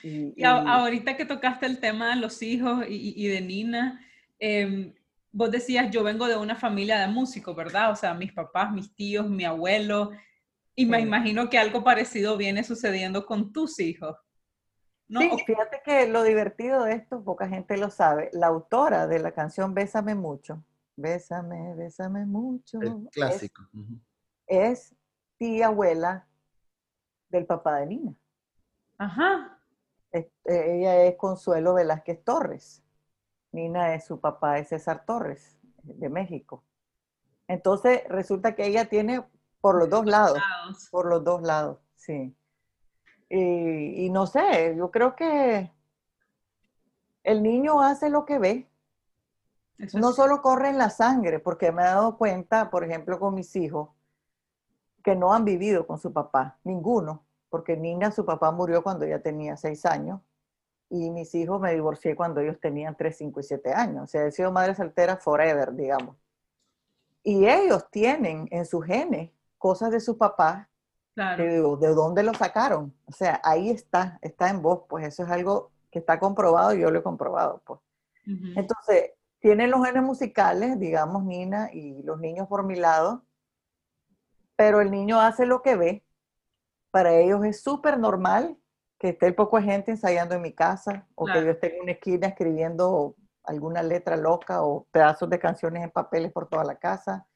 Speaker 1: Y, ahorita que tocaste el tema de los hijos y, de Nina, eh, vos decías, yo vengo de una familia de músicos, ¿verdad? O sea, mis papás, mis tíos, mi abuelo, y me imagino que algo parecido viene sucediendo con tus hijos.
Speaker 3: ¿No? Sí, fíjate que lo divertido de esto, poca gente lo sabe, la autora de la canción Bésame mucho, Bésame, Bésame mucho.
Speaker 2: El clásico.
Speaker 3: Es, tía abuela del papá de Nina.
Speaker 1: Ajá.
Speaker 3: ella es Consuelo Velázquez Torres. Nina es su papá, es César Torres, de México. Entonces, resulta que ella tiene por los dos lados, por los dos lados, sí. Y, no sé, yo creo que el niño hace lo que ve. no solo corre en la sangre, porque me he dado cuenta, por ejemplo, con mis hijos, que no han vivido con su papá, ninguno, porque Nina, su papá murió cuando ella tenía seis años, y mis hijos me divorcié cuando ellos tenían 3, 5 y 7 años. O sea, he sido madre soltera forever, digamos. Y ellos tienen en sus genes cosas de su papá. Claro. digo, ¿de dónde lo sacaron? O sea, ahí está, está en vos, pues eso es algo que está comprobado y yo lo he comprobado, pues. Entonces, tienen los genes musicales, digamos, Nina y los niños por mi lado, pero el niño hace lo que ve. Para ellos es súper normal que esté poco gente ensayando en mi casa o que yo esté en una esquina escribiendo alguna letra loca o pedazos de canciones en papeles por toda la casa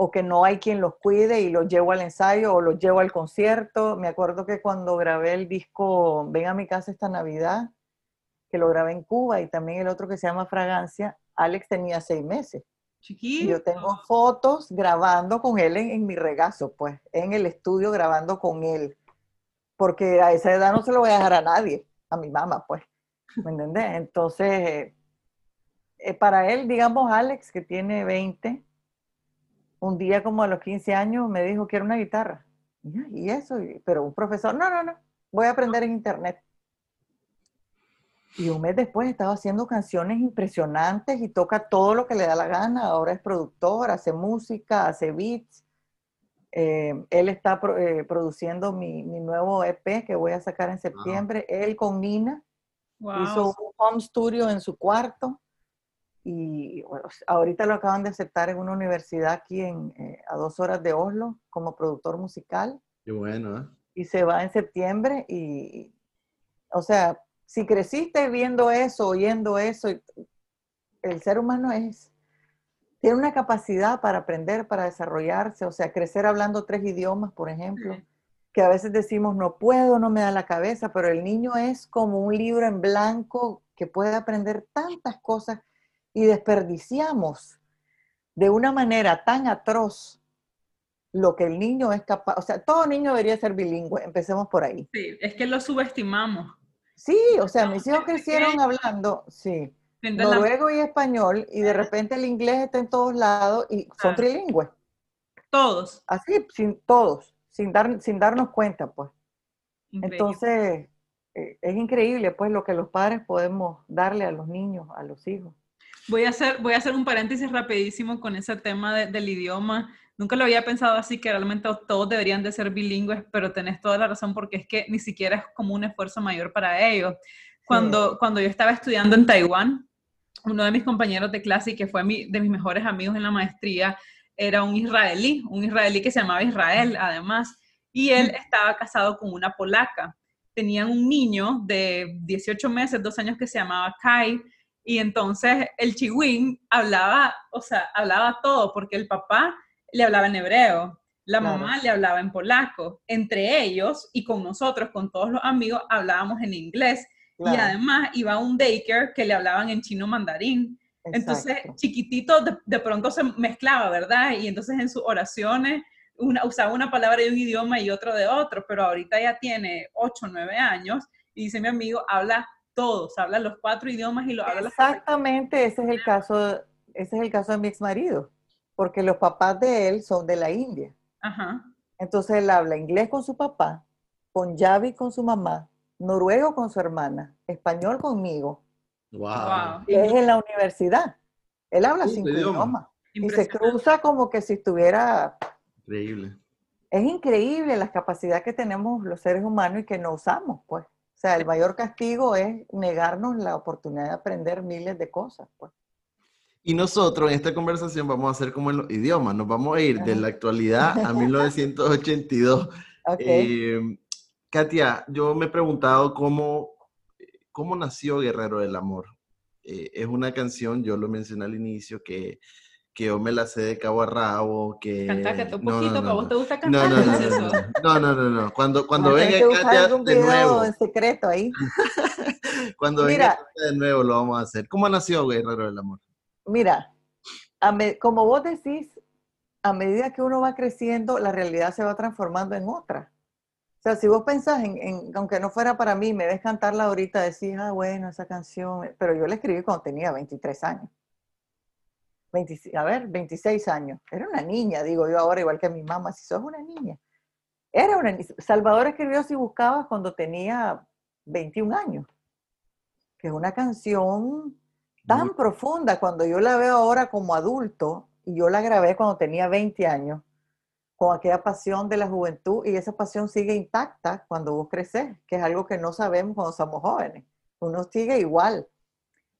Speaker 3: o que no hay quien los cuide y los llevo al ensayo o los llevo al concierto. Me acuerdo que cuando grabé el disco Ven a mi casa esta Navidad, que lo grabé en Cuba y también el otro que se llama Fragancia, Alex tenía seis meses.
Speaker 1: Chiquito.
Speaker 3: yo tengo fotos grabando con él en, en mi regazo, pues, en el estudio grabando con él porque a esa edad no se lo voy a dejar a nadie, a mi mamá, pues, ¿me entendés? Entonces, eh, para él, digamos, Alex, que tiene 20, un día como a los 15 años me dijo que era una guitarra. Y eso, pero un profesor, no, no, no, voy a aprender en internet. Y un mes después estaba haciendo canciones impresionantes y toca todo lo que le da la gana. Ahora es productor, hace música, hace beats. Eh, él está eh, produciendo mi, nuevo EP que voy a sacar en septiembre. Él con Nina hizo un home studio en su cuarto y ahorita lo acaban de aceptar en una universidad aquí en, eh, a dos horas de Oslo como productor musical.
Speaker 2: Qué bueno,
Speaker 3: Y se va en septiembre y, o sea, si creciste viendo eso, oyendo eso, el ser humano es tiene una capacidad para aprender, para desarrollarse, o sea, crecer hablando tres idiomas, por ejemplo, que a veces decimos, no puedo, no me da la cabeza, pero el niño es como un libro en blanco que puede aprender tantas cosas y desperdiciamos de una manera tan atroz lo que el niño es capaz, o sea, todo niño debería ser bilingüe, empecemos por ahí.
Speaker 1: Sí, es que lo subestimamos.
Speaker 3: Sí, o sea, mis hijos crecieron hablando, sí, noruego y español, y de repente el inglés está en todos lados y son trilingües.
Speaker 1: Todos.
Speaker 3: Así, sin todos, sin, dar, sin darnos cuenta, pues. Entonces, eh, es increíble, pues, lo que los padres podemos darle a los niños, a los hijos.
Speaker 1: Voy a hacer, voy a hacer un paréntesis rapidísimo con ese tema del idioma. Nunca lo había pensado así, que realmente todos deberían de ser bilingües, pero tenés toda la razón porque es que ni siquiera es como un esfuerzo mayor para ellos. Cuando, cuando yo estaba estudiando en Taiwán, uno de mis compañeros de clase y que fue mi, de mis mejores amigos en la maestría, era un israelí, un israelí que se llamaba Israel además, y él estaba casado con una polaca. Tenían un niño de 18 meses, dos años que se llamaba Kai, y entonces el chihuín hablaba, o sea, hablaba todo, porque el papá le hablaba en hebreo, la mamá le hablaba en polaco, entre ellos y con nosotros, con todos los amigos, hablábamos en inglés. Y además iba a un daycare que le hablaban en chino mandarín. Entonces, chiquitito de, pronto se mezclaba, ¿verdad? Y entonces en sus oraciones una, usaba una palabra de un idioma y otro de otro, pero ahorita ya tiene 8 o 9 años y dice mi amigo, habla todos, habla los cuatro idiomas y lo habla
Speaker 3: Exactamente, ese es el caso, ese es el caso de mi ex marido. porque los papás de él son de la India.
Speaker 1: Ajá.
Speaker 3: Entonces él habla inglés con su papá, con Yavi con su mamá, noruego con su hermana, español conmigo.
Speaker 2: Wow.
Speaker 1: Wow.
Speaker 3: Y es en la universidad. Él habla
Speaker 2: Cinco
Speaker 3: cinco
Speaker 2: idiomas.
Speaker 3: idiomas. Y se cruza como que si estuviera...
Speaker 2: Increíble.
Speaker 3: Es increíble la capacidad que tenemos los seres humanos y que no usamos, pues. O sea, el mayor castigo es negarnos la oportunidad de aprender miles de cosas, pues.
Speaker 2: Y nosotros en esta conversación vamos a hacer como en los idiomas, nos vamos a ir de la actualidad a 1982.
Speaker 3: Ok.
Speaker 2: Eh, Katia, yo me he preguntado cómo, cómo nació Guerrero del Amor. Eh, es una canción, yo lo mencioné al inicio, que, que yo me la sé de cabo a rabo, que...
Speaker 1: Un
Speaker 2: no, no,
Speaker 1: poquito,
Speaker 2: no,
Speaker 1: que a vos
Speaker 2: no.
Speaker 1: te gusta
Speaker 2: No,
Speaker 1: cantar.
Speaker 2: no, no,
Speaker 1: ¿qué es
Speaker 2: no, no, no, no, no. Cuando, cuando venga Katia de nuevo,
Speaker 3: en secreto ahí.
Speaker 2: cuando
Speaker 3: Mira.
Speaker 2: venga Katia de nuevo lo vamos a hacer. ¿Cómo nació Guerrero del Amor?
Speaker 3: Mira, a me- como vos decís, a medida que uno va creciendo, la realidad se va transformando en otra. O sea, si vos pensás en, en- aunque no fuera para mí, me ves cantarla ahorita, decís, ah, bueno, esa canción, pero yo la escribí cuando tenía 23 años. 26 a ver, 26 años. Era una niña, digo yo ahora, igual que mi mamá, si sos una niña. Era una ni- Salvador escribió Si Buscabas cuando tenía 21 años, que es una canción tan
Speaker 2: Muy-
Speaker 3: profunda cuando yo la veo ahora como adulto y yo la grabé cuando tenía 20 años, con aquella pasión de la juventud y esa pasión sigue intacta cuando vos creces, que es algo que no sabemos cuando somos jóvenes. Uno sigue igual,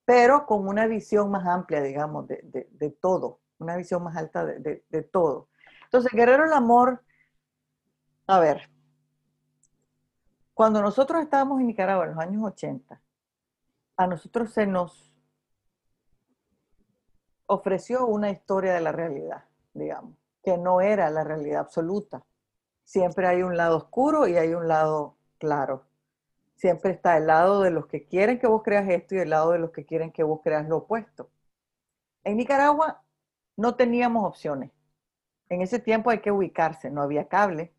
Speaker 3: pero con una visión más amplia, digamos, de, todo, una visión más alta de, de- de todo. Entonces, Guerrero el Amor, a ver, cuando nosotros estábamos en Nicaragua en los años 80, a nosotros se nos ofreció una historia de la realidad, digamos, que no era la realidad absoluta. Siempre hay un lado oscuro y hay un lado claro. Siempre está el lado de los que quieren que vos creas esto y el lado de los que quieren que vos creas lo opuesto. En Nicaragua no teníamos opciones. En ese tiempo hay que ubicarse, no había cable,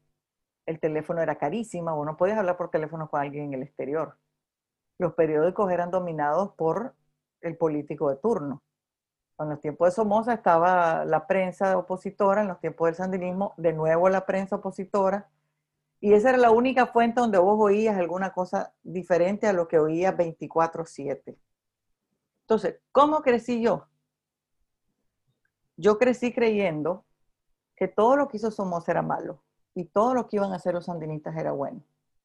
Speaker 3: el teléfono era carísimo, vos no podías hablar por teléfono con alguien en el exterior. Los periódicos eran dominados por el político de turno. En los tiempos de Somoza estaba la prensa opositora, en los tiempos del sandinismo, de nuevo la prensa opositora, y esa era la única fuente donde vos oías alguna cosa diferente a lo que oías 24/7. Entonces, ¿cómo crecí yo? Yo crecí creyendo que todo lo que hizo Somoza era malo y todo lo que iban a hacer los sandinistas era bueno.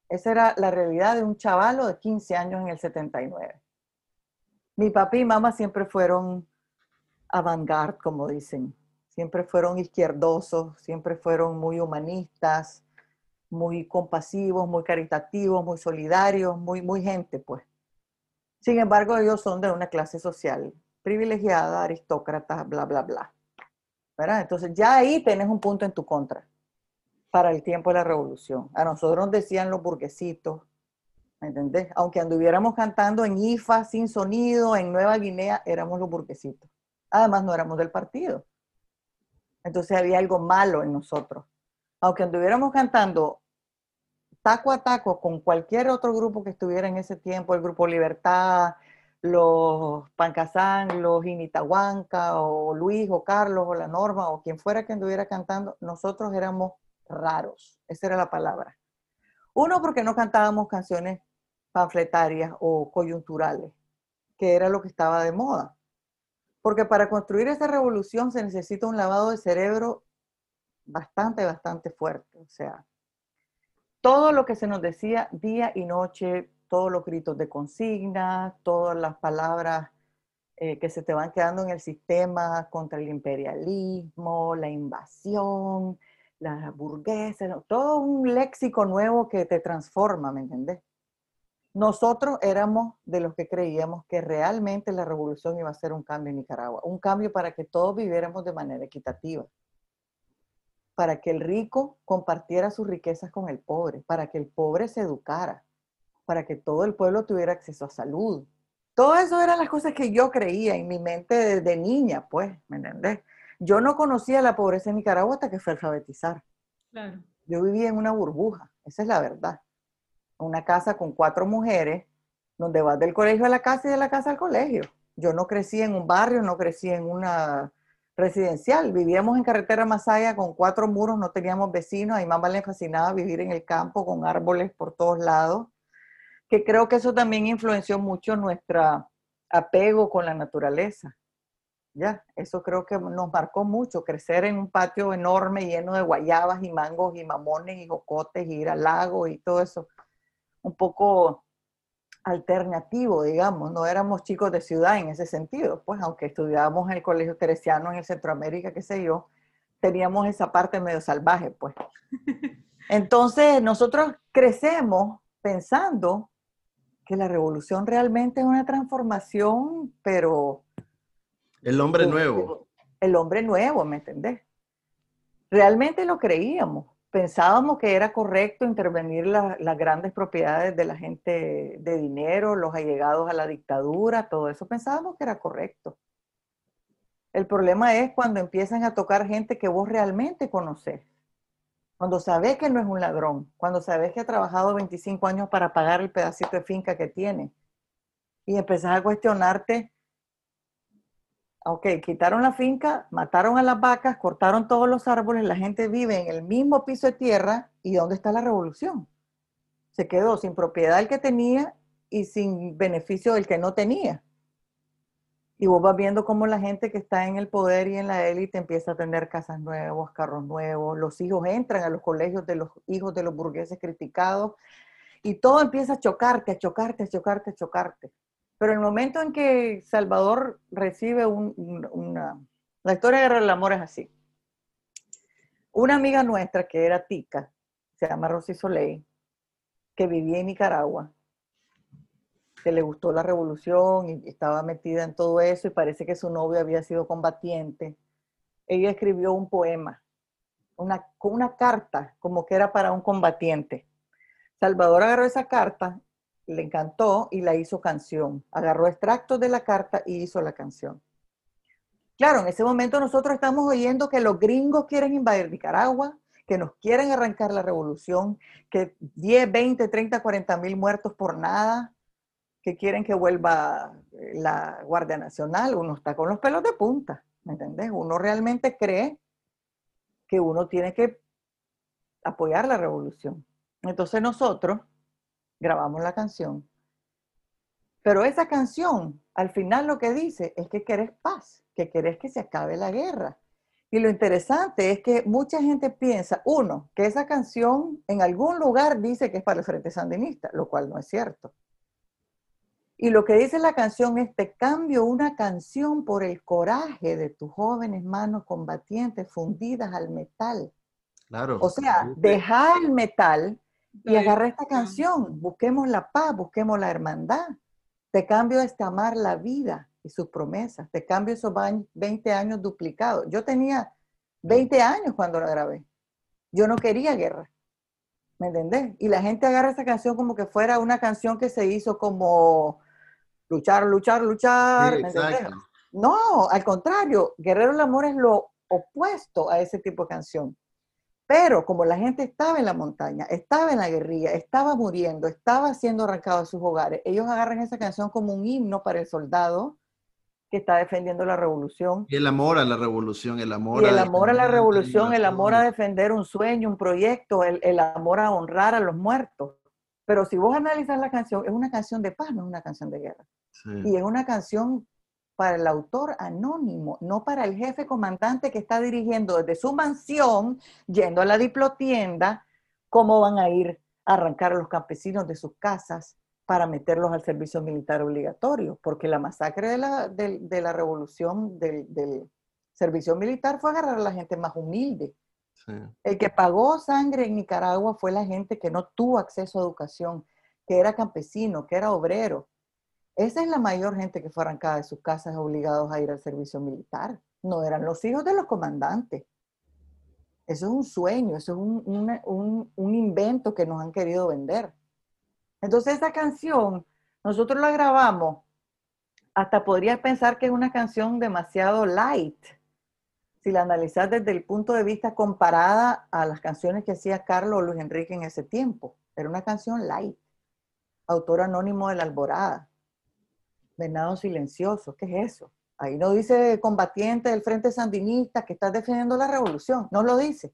Speaker 3: Esa era la realidad de un chavalo de 15 años en el 79. Mi papá y mamá siempre fueron avant-garde, como dicen. Siempre fueron izquierdosos, siempre fueron muy humanistas, muy compasivos, muy caritativos, muy solidarios, muy, muy gente, pues. Sin embargo, ellos son de una clase social privilegiada, aristócrata, bla, bla, bla. ¿Verdad? Entonces ya ahí tenés un punto en tu contra para el tiempo de la revolución. A nosotros nos decían los burguesitos, ¿me entendés? Aunque anduviéramos cantando en IFA, sin sonido, en Nueva Guinea, éramos los burguesitos. Además, no éramos del partido. Entonces había algo malo en nosotros. Aunque anduviéramos cantando taco a taco con cualquier otro grupo que estuviera en ese tiempo, el Grupo Libertad, los Pancasán, los Initahuanca, o Luis, o Carlos, o la Norma, o quien fuera que anduviera cantando, nosotros éramos raros. Esa era la palabra. Uno, porque no cantábamos canciones panfletarias o coyunturales, que era lo que estaba de moda. Porque para construir esa revolución se necesita un lavado de cerebro bastante, bastante fuerte. O sea, todo lo que se nos decía día y noche, todos los gritos de consigna, todas las palabras eh, que se te van quedando en el sistema contra el imperialismo, la invasión, la burguesa, ¿no? todo un léxico nuevo que te transforma, ¿me entendés? Nosotros éramos de los que creíamos que realmente la revolución iba a ser un cambio en Nicaragua, un cambio para que todos viviéramos de manera equitativa, para que el rico compartiera sus riquezas con el pobre, para que el pobre se educara, para que todo el pueblo tuviera acceso a salud. Todo eso eran las cosas que yo creía en mi mente desde niña, pues, ¿me entendés? Yo no conocía la pobreza en Nicaragua hasta que fue a alfabetizar.
Speaker 1: Claro.
Speaker 3: Yo vivía en una burbuja, esa es la verdad. Una casa con cuatro mujeres, donde vas del colegio a la casa y de la casa al colegio. Yo no crecí en un barrio, no crecí en una residencial. Vivíamos en carretera Masaya con cuatro muros, no teníamos vecinos. A mi mamá le fascinaba vivir en el campo con árboles por todos lados, que creo que eso también influenció mucho nuestro apego con la naturaleza. Ya, eso creo que nos marcó mucho, crecer en un patio enorme lleno de guayabas y mangos y mamones y jocotes y ir al lago y todo eso. Un poco alternativo, digamos, no éramos chicos de ciudad en ese sentido, pues aunque estudiábamos en el colegio teresiano en el Centroamérica, qué sé yo, teníamos esa parte medio salvaje, pues. Entonces nosotros crecemos pensando que la revolución realmente es una transformación, pero...
Speaker 2: El hombre nuevo.
Speaker 3: El hombre nuevo, ¿me entendés? Realmente lo creíamos pensábamos que era correcto intervenir las grandes propiedades de la gente de dinero, los allegados a la dictadura, todo eso pensábamos que era correcto. El problema es cuando empiezan a tocar gente que vos realmente conoces. Cuando sabes que no es un ladrón, cuando sabes que ha trabajado 25 años para pagar el pedacito de finca que tiene. Y empezás a cuestionarte Ok, quitaron la finca, mataron a las vacas, cortaron todos los árboles, la gente vive en el mismo piso de tierra y ¿dónde está la revolución? Se quedó sin propiedad el que tenía y sin beneficio del que no tenía. Y vos vas viendo cómo la gente que está en el poder y en la élite empieza a tener casas nuevas, carros nuevos, los hijos entran a los colegios de los hijos de los burgueses criticados y todo empieza a chocarte, a chocarte, a chocarte, a chocarte. Pero el momento en que Salvador recibe una... La historia de del amor es así. Una amiga nuestra que era tica, se llama Rosy Soleil, que vivía en Nicaragua, que le gustó la revolución y estaba metida en todo eso y parece que su novio había sido combatiente. Ella escribió un poema, una, una carta como que era para un combatiente. Salvador agarró esa carta le encantó y la hizo canción. Agarró extractos de la carta y hizo la canción. Claro, en ese momento nosotros estamos oyendo que los gringos quieren invadir Nicaragua, que nos quieren arrancar la revolución, que 10, 20, 30, 40 mil muertos por nada, que quieren que vuelva la Guardia Nacional. Uno está con los pelos de punta, ¿me entendés? Uno realmente cree que uno tiene que apoyar la revolución. Entonces nosotros grabamos la canción. Pero esa canción, al final lo que dice es que querés paz, que querés que se acabe la guerra. Y lo interesante es que mucha gente piensa, uno, que esa canción en algún lugar dice que es para el Frente Sandinista, lo cual no es cierto. Y lo que dice la canción es, te cambio una canción por el coraje de tus jóvenes manos combatientes fundidas al metal.
Speaker 2: Claro.
Speaker 3: O sea, deja el metal y agarré esta canción, busquemos la paz, busquemos la hermandad. Te cambio este amar la vida y sus promesas. Te cambio esos 20 años duplicados. Yo tenía 20 años cuando la grabé. Yo no quería guerra. ¿Me entendés? Y la gente agarra esta canción como que fuera una canción que se hizo como luchar, luchar, luchar. No, al contrario, Guerrero del Amor es lo opuesto a ese tipo de canción. Pero como la gente estaba en la montaña, estaba en la guerrilla, estaba muriendo, estaba siendo arrancado de sus hogares, ellos agarran esa canción como un himno para el soldado que está defendiendo la revolución.
Speaker 2: Y el amor a la revolución, el amor
Speaker 3: y el amor a la revolución, el amor a defender un sueño, un proyecto, el, amor a honrar a los muertos. Pero si vos analizas la canción, es una canción de paz, no es una canción de guerra. Y es una canción para el autor anónimo, no para el jefe comandante que está dirigiendo desde su mansión, yendo a la diplotienda, cómo van a ir a arrancar a los campesinos de sus casas para meterlos al servicio militar obligatorio, porque la masacre de la, de, la revolución del, servicio militar fue agarrar a la gente más humilde. El que pagó sangre en Nicaragua fue la gente que no tuvo acceso a educación, que era campesino, que era obrero, esa es la mayor gente que fue arrancada de sus casas obligados a ir al servicio militar. No eran los hijos de los comandantes. Eso es un sueño, eso es un, invento que nos han querido vender. Entonces esa canción, nosotros la grabamos, hasta podrías pensar que es una canción demasiado light, si la analizas desde el punto de vista comparada a las canciones que hacía Carlos o Luis Enrique en ese tiempo. Era una canción light, autor anónimo de la Alborada. Venado silencioso, ¿qué es eso? Ahí no dice combatiente del Frente Sandinista que está defendiendo la revolución, no lo dice.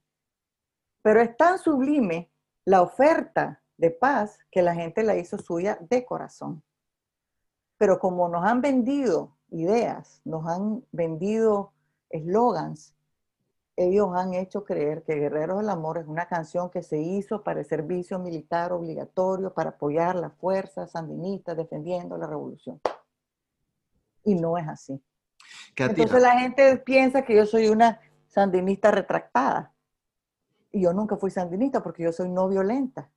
Speaker 3: Pero es tan sublime la oferta de paz que la gente la hizo suya de corazón. Pero como nos han vendido ideas, nos han vendido eslogans, ellos han hecho creer que Guerreros del Amor es una canción que se hizo para el servicio militar obligatorio, para apoyar las fuerzas sandinistas defendiendo la revolución. Y no es así. Entonces la gente piensa que yo soy una sandinista retractada. Y yo nunca fui sandinista porque yo soy no violenta.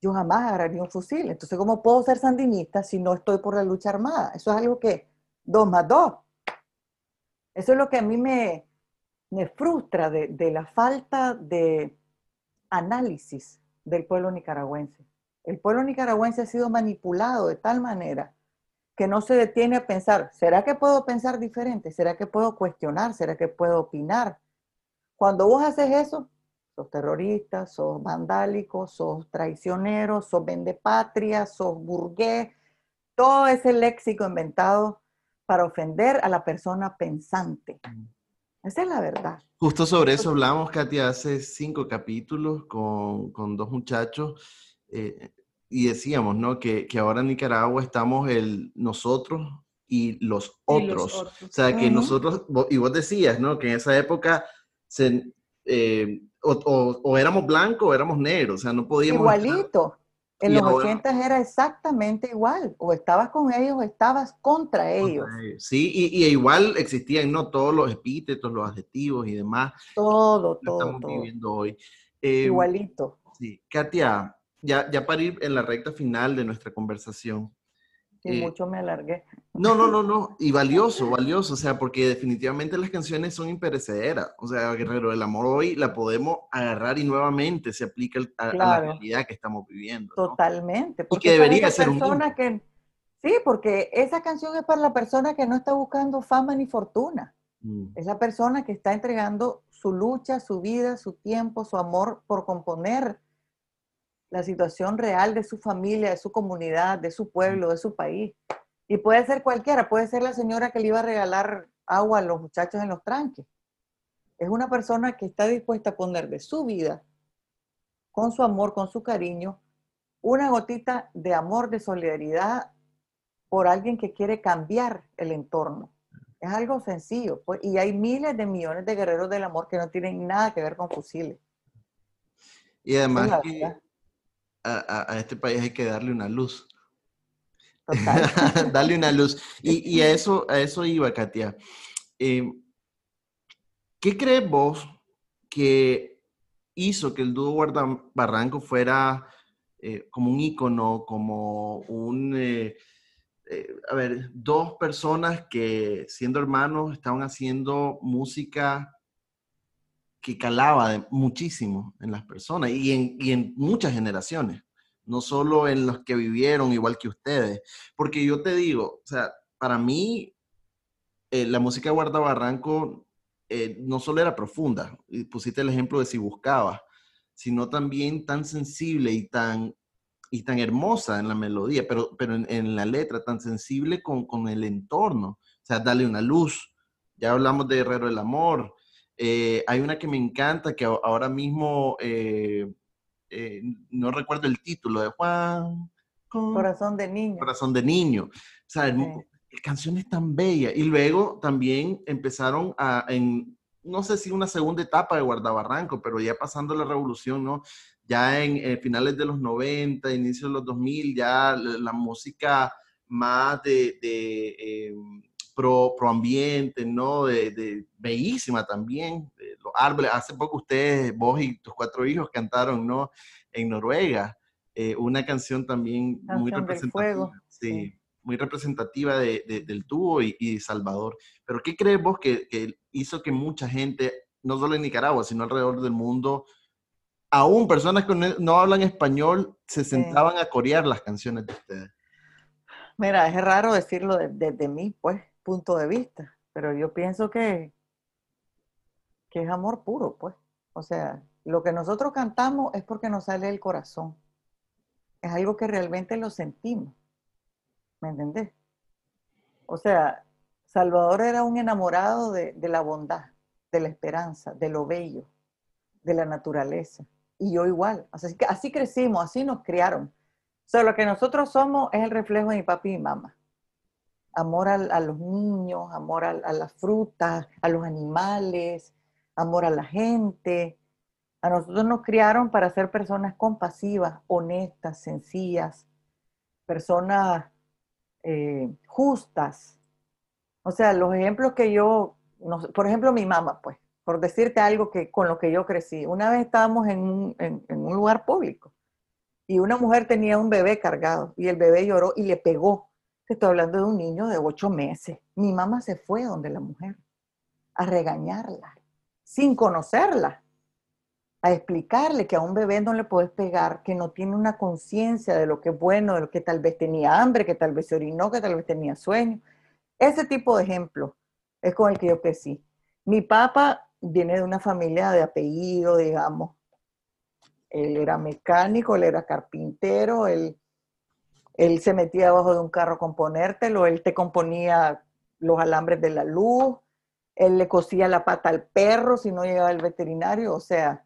Speaker 3: Yo jamás agarraría un fusil. Entonces, ¿cómo puedo ser sandinista si no estoy por la lucha armada? Eso es algo que, dos más dos. Eso es lo que a mí me, me frustra de, de la falta de análisis del pueblo nicaragüense. El pueblo nicaragüense ha sido manipulado de tal manera que no se detiene a pensar, ¿será que puedo pensar diferente? ¿Será que puedo cuestionar? ¿Será que puedo opinar? Cuando vos haces eso, sos terrorista, sos vandálico, sos traicionero, sos vendepatria, sos burgués, todo ese léxico inventado para ofender a la persona pensante. Mm. Esa es la verdad.
Speaker 2: Justo sobre eso hablamos, Katia, hace cinco capítulos con, con dos muchachos eh, y decíamos, ¿no? Que, que, ahora en Nicaragua estamos el nosotros y los otros. O sea, que nosotros, y vos decías, ¿no? Que en esa época se, eh, o, o, éramos blancos o éramos negros, o sea, no podíamos...
Speaker 3: Igualito. En los 80 era exactamente igual, o estabas con ellos o estabas contra ellos.
Speaker 2: Sí, y, y, igual existían no todos los epítetos, los adjetivos y demás.
Speaker 3: Todo, todo. Estamos
Speaker 2: viviendo hoy.
Speaker 3: Em, Igualito.
Speaker 2: Sí, Katia, ya, ya para ir en la recta final de nuestra conversación,
Speaker 3: y eh, mucho me alargué.
Speaker 2: No, no, no, no. Y valioso, valioso. O sea, porque definitivamente las canciones son imperecederas. O sea, Guerrero del Amor hoy la podemos agarrar y nuevamente se aplica a, la realidad que estamos viviendo.
Speaker 3: Totalmente.
Speaker 2: Porque y que debería ser un.
Speaker 3: Que, sí, porque esa canción es para la persona que no está buscando fama ni fortuna. Mm. Es la persona que está entregando su lucha, su vida, su tiempo, su amor por componer la situación real de su familia, de su comunidad, de su pueblo, de su país. Y puede ser cualquiera, puede ser la señora que le iba a regalar agua a los muchachos en los tranques. Es una persona que está dispuesta a poner de su vida, con su amor, con su cariño, una gotita de amor, de solidaridad por alguien que quiere cambiar el entorno. Es algo sencillo. Pues, y hay miles de millones de guerreros del amor que no tienen nada que ver con fusiles.
Speaker 2: Y además que, a, este país hay que darle una luz. darle una luz. Y, a, eso, a eso iba, Katia. Eh, ¿Qué crees vos que hizo que el dúo Guarda Barranco fuera eh, como un ícono, como un... Eh, a ver, dos personas que siendo hermanos estaban haciendo música que calaba muchísimo en las personas y en, y en muchas generaciones, no solo en los que vivieron igual que ustedes. Porque yo te digo, o sea, para mí eh, la música de Guarda Barranco eh, no solo era profunda, y pusiste el ejemplo de si buscaba, sino también tan sensible y tan, y tan hermosa en la melodía, pero, pero en, la letra, tan sensible con, con, el entorno. O sea, dale una luz. Ya hablamos de Herrero del Amor, eh, hay una que me encanta, que ahora mismo eh, eh, no recuerdo el título, de Juan.
Speaker 3: Corazón de niño.
Speaker 2: Corazón de niño. O sea, canciones tan bellas. Y luego también empezaron a, en, no sé si una segunda etapa de Guardabarranco, pero ya pasando la revolución, ¿no? Ya en finales de los 90, inicios de los 2000, ya la, música más de, de em, pro, pro ambiente, ¿no? De, bellísima también. los árboles, hace poco ustedes, vos y tus cuatro hijos cantaron, ¿no? En Noruega, eh, una canción también muy representativa. Sí, muy representativa de, del tubo y, y, Salvador. Pero ¿qué crees vos que, que, hizo que mucha gente, no solo en Nicaragua, sino alrededor del mundo, aún personas que no hablan español, se sentaban a corear las canciones de ustedes?
Speaker 3: Mira, es raro decirlo desde de, mí, pues, punto de vista, pero yo pienso que, que es amor puro, pues. O sea, lo que nosotros cantamos es porque nos sale del corazón. Es algo que realmente lo sentimos. ¿Me entendés? O sea, Salvador era un enamorado de, la bondad, de la esperanza, de lo bello, de la naturaleza. Y yo igual. Así, así crecimos, así nos criaron. O sea, lo que nosotros somos es el reflejo de mi papi y mi mamá. Amor a, los niños, amor a, a las frutas, a los animales, amor a la gente. A nosotros nos criaron para ser personas compasivas, honestas, sencillas, personas eh, justas. O sea, los ejemplos que yo, por ejemplo, mi mamá, pues, por decirte algo que con lo que yo crecí. Una vez estábamos en un, en, un lugar público y una mujer tenía un bebé cargado y el bebé lloró y le pegó. Estoy hablando de un niño de ocho meses. Mi mamá se fue donde la mujer a regañarla, sin conocerla a explicarle que a un bebé no le puedes pegar, que no tiene una conciencia de lo que es bueno, de lo que tal vez tenía hambre, que tal vez se orinó, que tal vez tenía sueño. Ese tipo de ejemplo es con el que yo crecí. Mi papá viene de una familia de apellido, digamos. Él era mecánico, él era carpintero, él, él se metía debajo de un carro a componértelo, él te componía los alambres de la luz, él le cosía la pata al perro si no llegaba el veterinario, o sea,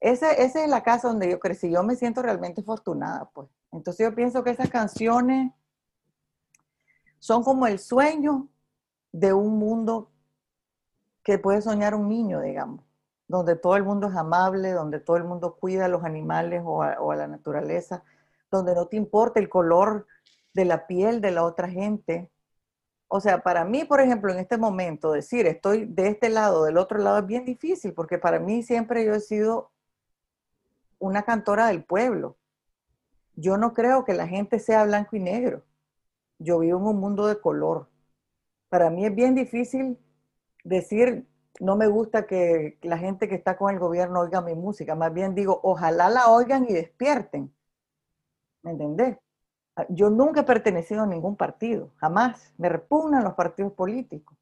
Speaker 3: esa, esa es la casa donde yo crecí. Yo me siento realmente afortunada, pues. Entonces yo pienso que esas canciones son como el sueño de un mundo que puede soñar un niño, digamos, donde todo el mundo es amable, donde todo el mundo cuida a los animales o a la naturaleza, donde no te importa el color de la piel de la otra gente. O sea, para mí, por ejemplo, en este momento, decir estoy de este lado, del otro lado, es bien difícil, porque para mí siempre yo he sido una cantora del pueblo. Yo no creo que la gente sea blanco y negro. Yo vivo en un mundo de color. Para mí es bien difícil decir, no me gusta que la gente que está con el gobierno oiga mi música. Más bien digo, ojalá la oigan y despierten. ¿Me entendés? Yo nunca he pertenecido a ningún partido, jamás. Me repugnan los partidos políticos.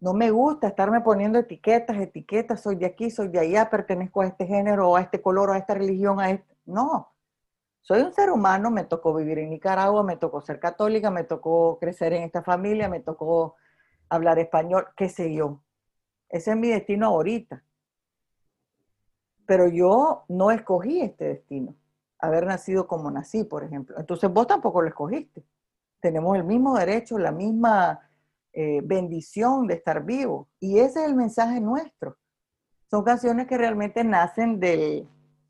Speaker 3: No me gusta estarme poniendo etiquetas, etiquetas, soy de aquí, soy de allá, pertenezco a este género, a este color, a esta religión, a este. No, soy un ser humano, me tocó vivir en Nicaragua, me tocó ser católica, me tocó crecer en esta familia, me tocó hablar español, qué sé yo. Ese es mi destino ahorita. Pero yo no escogí este destino, haber nacido como nací, por ejemplo. Entonces vos tampoco lo escogiste. Tenemos el mismo derecho, la misma eh, bendición de estar vivo. Y ese es el mensaje nuestro. Son canciones que realmente nacen de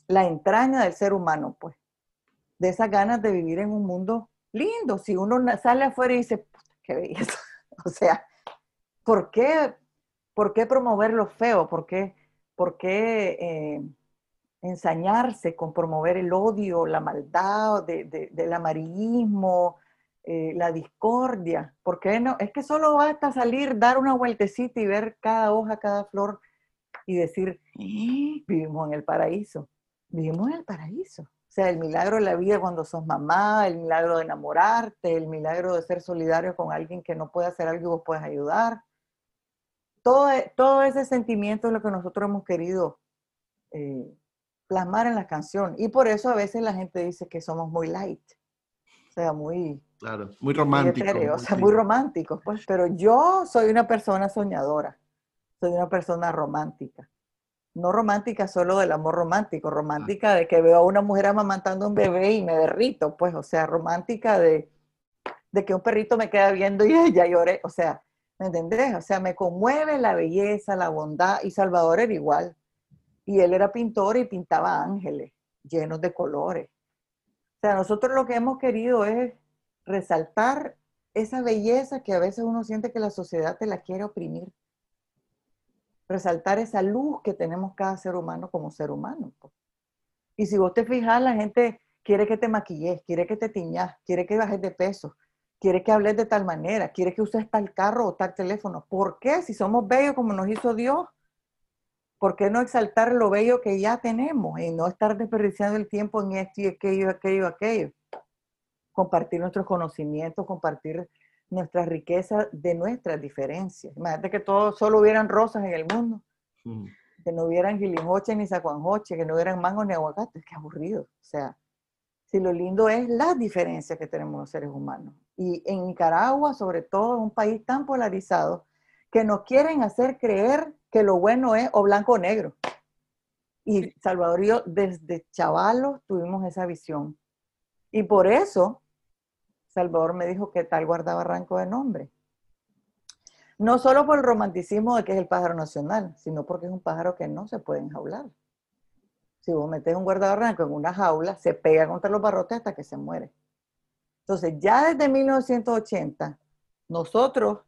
Speaker 3: la entraña del ser humano, pues, de esas ganas de vivir en un mundo lindo. Si uno sale afuera y dice, qué belleza. o sea, ¿por qué, ¿por qué promover lo feo? ¿Por qué, por qué eh, ensañarse con promover el odio, la maldad, del amarillismo, eh, la discordia. ¿Por qué no? Es que solo basta salir, dar una vueltecita y ver cada hoja, cada flor y decir, ¡Eh! vivimos en el paraíso. Vivimos en el paraíso. O sea, el milagro de la vida cuando sos mamá, el milagro de enamorarte, el milagro de ser solidario con alguien que no puede hacer algo y vos puedes ayudar. Todo, e, todo ese sentimiento es lo que nosotros hemos querido eh, plasmar en la canción. Y por eso a veces la gente dice que somos muy light. O sea, muy,
Speaker 2: Claro, muy romántico.
Speaker 3: Muy o sea, muy romántico, pues. Pero yo soy una persona soñadora, soy una persona romántica. No romántica solo del amor romántico, romántica de que veo a una mujer amamantando un bebé y me derrito, pues, o sea, romántica de, de que un perrito me queda viendo y ya lloré, o sea, ¿me entendés? O sea, me conmueve la belleza, la bondad, y Salvador era igual. Y él era pintor y pintaba ángeles llenos de colores. O sea, nosotros lo que hemos querido es resaltar esa belleza que a veces uno siente que la sociedad te la quiere oprimir. Resaltar esa luz que tenemos cada ser humano como ser humano. Pues. Y si vos te fijas, la gente quiere que te maquilles, quiere que te tiñas, quiere que bajes de peso, quiere que hables de tal manera, quiere que uses tal carro o tal teléfono. ¿Por qué? Si somos bellos como nos hizo Dios, ¿por qué no exaltar lo bello que ya tenemos y no estar desperdiciando el tiempo en esto y aquello, aquello, aquello? compartir nuestros conocimientos, compartir nuestra riqueza de nuestras diferencias. Imagínate que todos solo hubieran rosas en el mundo, que no hubieran gilijoche ni sacuanjoche, que no hubieran mangos ni aguacates, qué aburrido. O sea, Si lo lindo es las diferencias que tenemos los seres humanos. Y en Nicaragua, sobre todo, un país tan polarizado, que nos quieren hacer creer que lo bueno es o blanco o negro. Y Salvador y yo, desde chavalos, tuvimos esa visión. Y por eso, Salvador me dijo que tal guardaba ranco de nombre. No solo por el romanticismo de que es el pájaro nacional, sino porque es un pájaro que no se puede enjaular. Si vos metes un guardabarranco en una jaula, se pega contra los barrotes hasta que se muere. Entonces, ya desde 1980, nosotros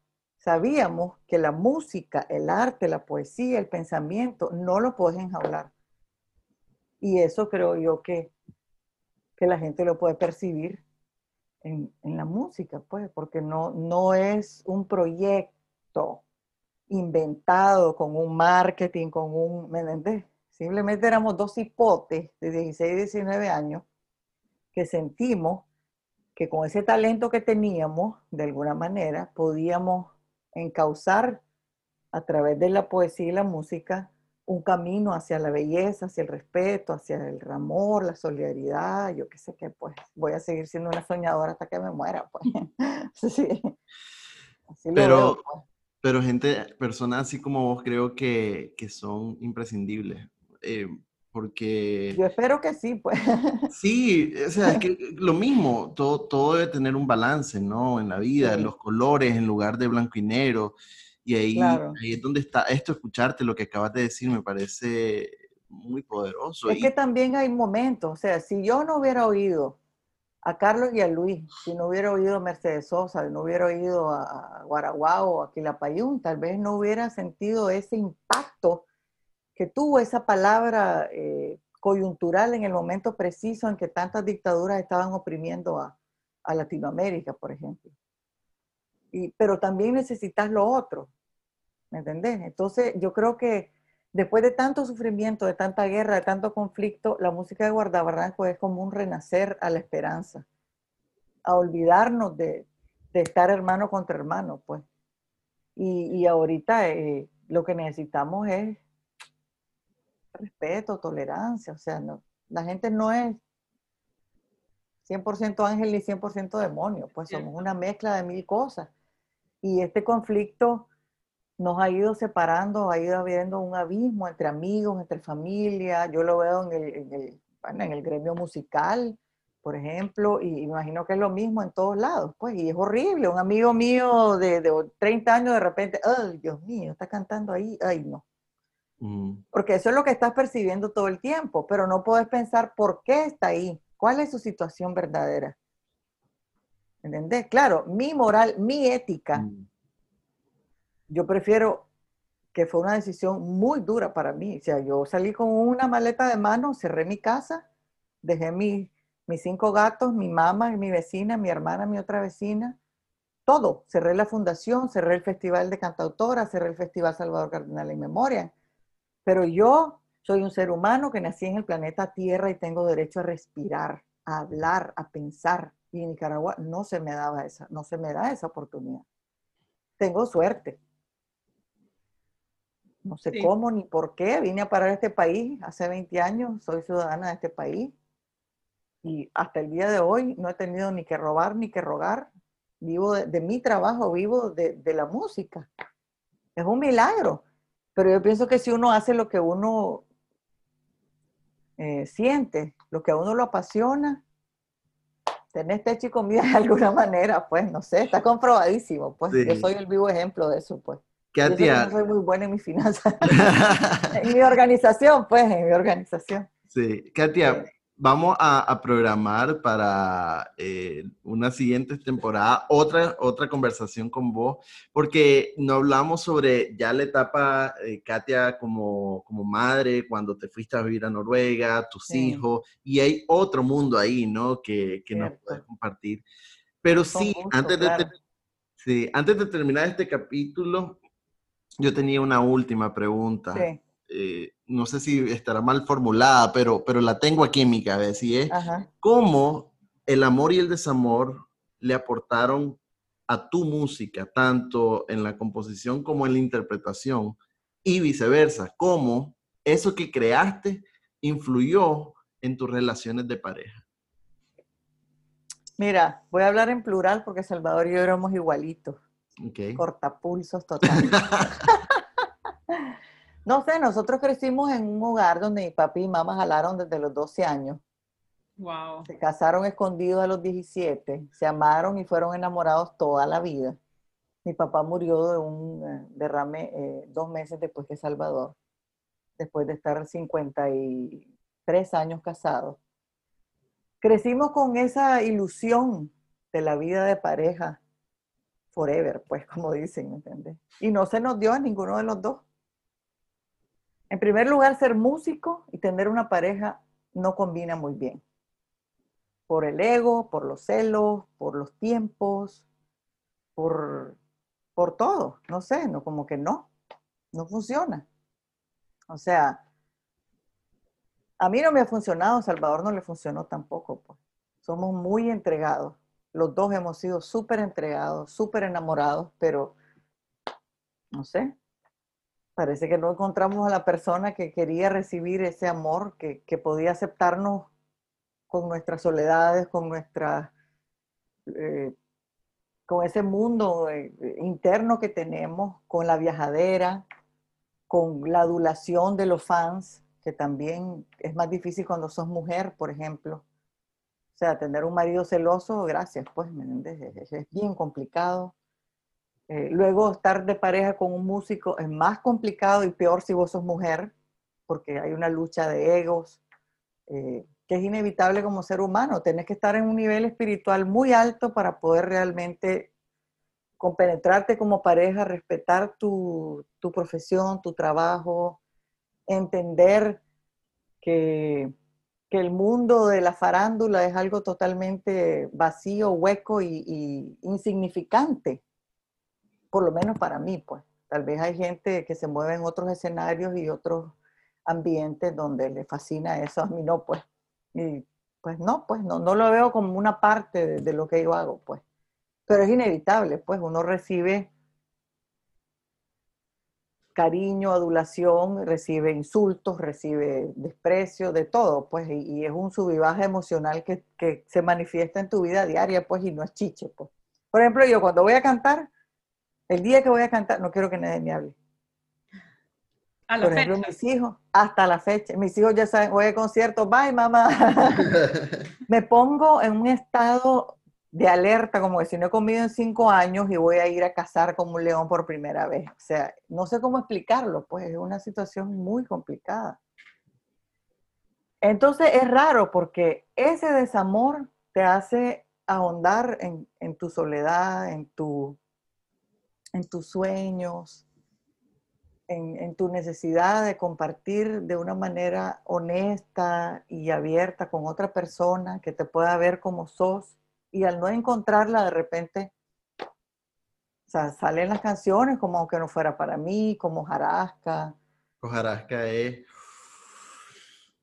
Speaker 3: sabíamos que la música, el arte, la poesía, el pensamiento, no lo puedes enjaular. Y eso creo yo que, que la gente lo puede percibir en, en, la música, pues, porque no, no es un proyecto inventado con un marketing, con un, ¿me entiendes? Simplemente éramos dos hipotes de 16 y 19 años que sentimos que con ese talento que teníamos, de alguna manera, podíamos encauzar a través de la poesía y la música un camino hacia la belleza, hacia el respeto, hacia el amor, la solidaridad, yo qué sé qué, pues voy a seguir siendo una soñadora hasta que me muera, pues. sí.
Speaker 2: pero, pues. pero gente, personas así como vos creo que, que son imprescindibles. Eh, porque...
Speaker 3: Yo espero que sí, pues.
Speaker 2: Sí, o sea, es que lo mismo, todo, todo debe tener un balance, ¿no? En la vida, los colores en lugar de blanco y negro. Y ahí, ahí es donde está esto, escucharte lo que acabas de decir, me parece muy poderoso.
Speaker 3: Es que también hay momentos, o sea, si yo no hubiera oído a Carlos y a Luis, si no hubiera oído a Mercedes Sosa, si no hubiera oído a Guaraguao o a Quilapayún, tal vez no hubiera sentido ese impacto que tuvo esa palabra eh, coyuntural en el momento preciso en que tantas dictaduras estaban oprimiendo a, Latinoamérica, por ejemplo. Y, pero también necesitas lo otro, ¿me entendés? Entonces yo creo que después de tanto sufrimiento, de tanta guerra, de tanto conflicto, la música de Guardabarranco es como un renacer a la esperanza, a olvidarnos de, estar hermano contra hermano, pues. Y, ahorita eh, lo que necesitamos es respeto, tolerancia, o sea, no, la gente no es 100% ángel ni 100% demonio, pues somos una mezcla de mil cosas. Y este conflicto nos ha ido separando, ha ido habiendo un abismo entre amigos, entre familia. Yo lo veo en el, en el, en el gremio musical, por ejemplo, y imagino que es lo mismo en todos lados, pues, y es horrible. Un amigo mío de, de 30 años de repente, ay, Dios mío, está cantando ahí, ay, no. Porque eso es lo que estás percibiendo todo el tiempo, pero no puedes pensar por qué está ahí, cuál es su situación verdadera. ¿Entendés? Claro, mi moral, mi ética, mm. yo prefiero que fue una decisión muy dura para mí. O sea, yo salí con una maleta de mano, cerré mi casa, dejé mis cinco gatos, mi mamá, mi vecina, mi hermana, mi otra vecina, todo. Cerré la fundación, cerré el Festival de Cantautora, cerré el Festival Salvador Cardenal en Memoria pero yo soy un ser humano que nací en el planeta Tierra y tengo derecho a respirar, a hablar, a pensar. Y en Nicaragua no se me daba esa, no se me da esa oportunidad. Tengo suerte. No sé cómo ni por qué vine a parar a este país hace 20 años, soy ciudadana de este país y hasta el día de hoy no he tenido ni que robar ni que rogar. Vivo de, mi trabajo, vivo de, de la música. Es un milagro. Pero yo pienso que si uno hace lo que uno eh, siente, lo que a uno lo apasiona, tenés techo y comida de alguna manera, pues, no sé, está comprobadísimo, pues, yo soy el vivo ejemplo de eso, pues.
Speaker 2: Katia.
Speaker 3: Yo soy muy buena en mis finanzas, en mi organización, pues, en mi organización.
Speaker 2: Sí, Katia, vamos a, programar para eh, una siguiente temporada otra, otra conversación con vos, porque no hablamos sobre ya la etapa, eh, Katia, como, como madre, cuando te fuiste a vivir a Noruega, tus hijos, y hay otro mundo ahí, ¿no? Que, que nos puedes compartir. Pero sí, antes, de sí, antes de terminar este capítulo, yo tenía una última pregunta. Sí. Eh, no sé si estará mal formulada, pero, pero la tengo aquí en mi cabeza y es cómo el amor y el desamor le aportaron a tu música, tanto en la composición como en la interpretación, y viceversa, cómo eso que creaste influyó en tus relaciones de pareja.
Speaker 3: Mira, voy a hablar en plural porque Salvador y yo éramos igualitos.
Speaker 2: Ok.
Speaker 3: Cortapulsos total. no sé, nosotros crecimos en un hogar donde mi papi y mamá jalaron desde los 12 años.
Speaker 1: Wow.
Speaker 3: Se casaron escondidos a los 17, se amaron y fueron enamorados toda la vida. Mi papá murió de un eh, derrame eh, dos meses después que Salvador, después de estar 53 años casados. Crecimos con esa ilusión de la vida de pareja forever, pues como dicen, ¿me entiendes? Y no se nos dio a ninguno de los dos. En primer lugar, ser músico y tener una pareja no combina muy bien por el ego, por los celos, por los tiempos, por, por todo. No sé, no, como que no, no funciona. O sea, a mí no me ha funcionado, Salvador no le funcionó tampoco. Pues. Somos muy entregados. Los dos hemos sido súper entregados, súper enamorados, pero no sé, parece que no encontramos a la persona que quería recibir ese amor, que, que podía aceptarnos con nuestras soledades, con nuestra, eh, con ese mundo eh, interno que tenemos, con la viajadera, con la adulación de los fans, que también es más difícil cuando sos mujer, por ejemplo. O sea, tener un marido celoso, gracias, pues, Es, es bien complicado. Eh, luego, estar de pareja con un músico es más complicado y peor si vos sos mujer, porque hay una lucha de egos que es inevitable como ser humano. Tienes que estar en un nivel espiritual muy alto para poder realmente compenetrarte como pareja, respetar tu, profesión, tu trabajo, entender que, el mundo de la farándula es algo totalmente vacío, hueco y, y, insignificante, por lo menos para mí, pues. Tal vez hay gente que se mueve en otros escenarios y otros ambientes donde le fascina eso, a mí no, pues. Y pues no, pues no, no lo veo como una parte de, lo que yo hago, pues. Pero es inevitable, pues uno recibe cariño, adulación, recibe insultos, recibe desprecio, de todo, pues, y, es un subivaje emocional que, que, se manifiesta en tu vida diaria, pues, y no es chiche, pues. Por ejemplo, yo cuando voy a cantar, el día que voy a cantar, no quiero que nadie me hable. Por ejemplo, mis hijos, hasta la fecha, mis hijos ya saben, voy a concierto, bye mamá. me pongo en un estado de alerta, como que si no he comido en cinco años y voy a ir a cazar como un león por primera vez. O sea, no sé cómo explicarlo, pues es una situación muy complicada. Entonces es raro porque ese desamor te hace ahondar en, en tu soledad, en, tu, en tus sueños, en, tu necesidad de compartir de una manera honesta y abierta con otra persona que te pueda ver como sos y al no encontrarla de repente o sea, salen las canciones como aunque no fuera para mí, como Jarasca.
Speaker 2: Jarasca es...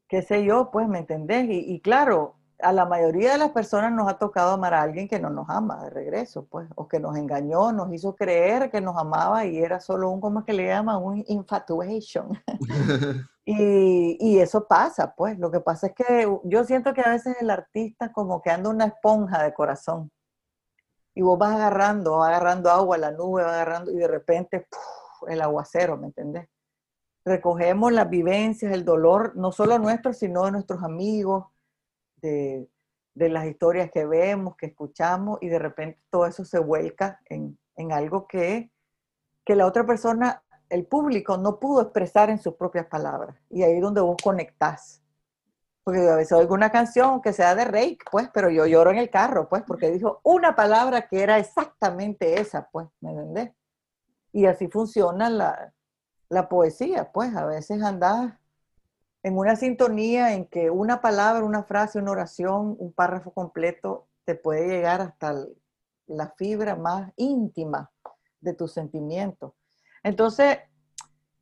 Speaker 3: Qué sé yo, pues, ¿me entendés? Y, y claro, a la mayoría de las personas nos ha tocado amar a alguien que no nos ama de regreso, pues, o que nos engañó, nos hizo creer que nos amaba y era solo un, como que le llaman? Un infatuation. y, y, eso pasa, pues, lo que pasa es que yo siento que a veces el artista como que anda una esponja de corazón y vos vas agarrando, vas agarrando agua, la nube va agarrando y de repente el aguacero, ¿me entendés? Recogemos las vivencias, el dolor, no solo nuestro, sino de nuestros amigos, de, las historias que vemos, que escuchamos, y de repente todo eso se vuelca en, algo que, que la otra persona, el público, no pudo expresar en sus propias palabras. Y ahí es donde vos conectás. Porque a veces oigo una canción que sea de Rake, pues, pero yo lloro en el carro, pues, porque dijo una palabra que era exactamente esa, pues, ¿me entendés? Y así funciona la, la poesía, pues, a veces andás en una sintonía en que una palabra, una frase, una oración, un párrafo completo te puede llegar hasta la fibra más íntima de tus sentimientos. Entonces,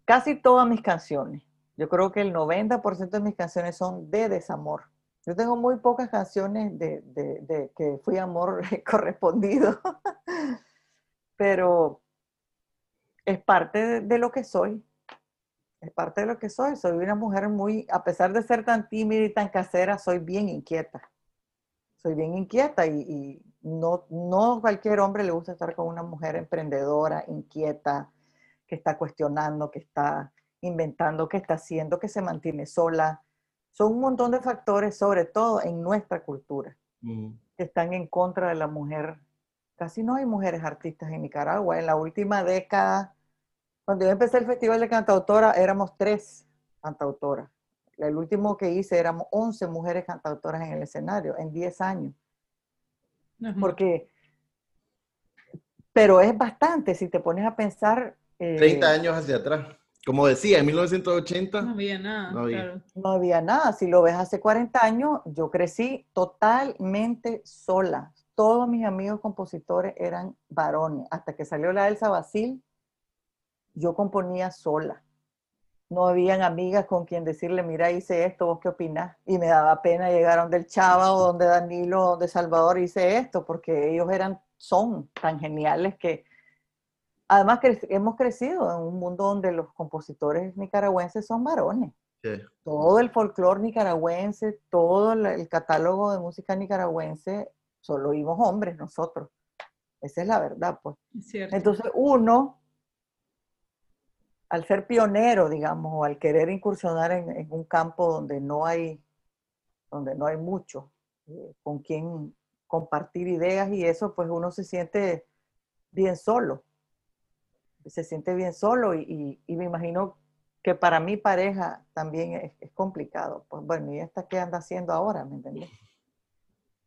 Speaker 3: casi todas mis canciones, yo creo que el 90% de mis canciones son de desamor. Yo tengo muy pocas canciones de, que fui amor correspondido, pero es parte de lo que soy es parte de lo que soy. Soy una mujer muy, a pesar de ser tan tímida y tan casera, soy bien inquieta. soy bien inquieta y, no, no cualquier hombre le gusta estar con una mujer emprendedora, inquieta, que está cuestionando, que está inventando, que está haciendo, que se mantiene sola. Son un montón de factores, sobre todo en nuestra cultura, que están en contra de la mujer. Casi no hay mujeres artistas en Nicaragua. En la última década, cuando yo empecé el Festival de Cantautora, éramos tres cantautoras. El último que hice éramos 11 mujeres cantautoras en el escenario en 10 años. Porque, pero es bastante si te pones a pensar.
Speaker 2: 30 eh, años hacia atrás. Como decía, en 1980
Speaker 1: no había nada.
Speaker 2: No había.
Speaker 3: no había nada. Si lo ves hace 40 años, yo crecí totalmente sola. Todos mis amigos compositores eran varones. Hasta que salió la Elsa Basil, yo componía sola no habían amigas con quien decirle, mira, hice esto, vos qué opinás. Y me daba pena llegar a donde el Chava o donde Danilo o donde Salvador hice esto, porque ellos eran, son tan geniales que, además hemos crecido en un mundo donde los compositores nicaragüenses son varones. Todo el folclore nicaragüense, todo el catálogo de música nicaragüense, solo oímos hombres nosotros. Esa es la verdad, pues. Entonces uno al ser pionero, digamos, o al querer incursionar en, un campo donde no hay, donde no hay mucho eh, con quien compartir ideas y eso, pues uno se siente bien solo. Se siente bien solo y, me imagino que para mi pareja también es, es, complicado. Pues bueno, ¿y esta qué anda haciendo ahora? ¿Me entiendes?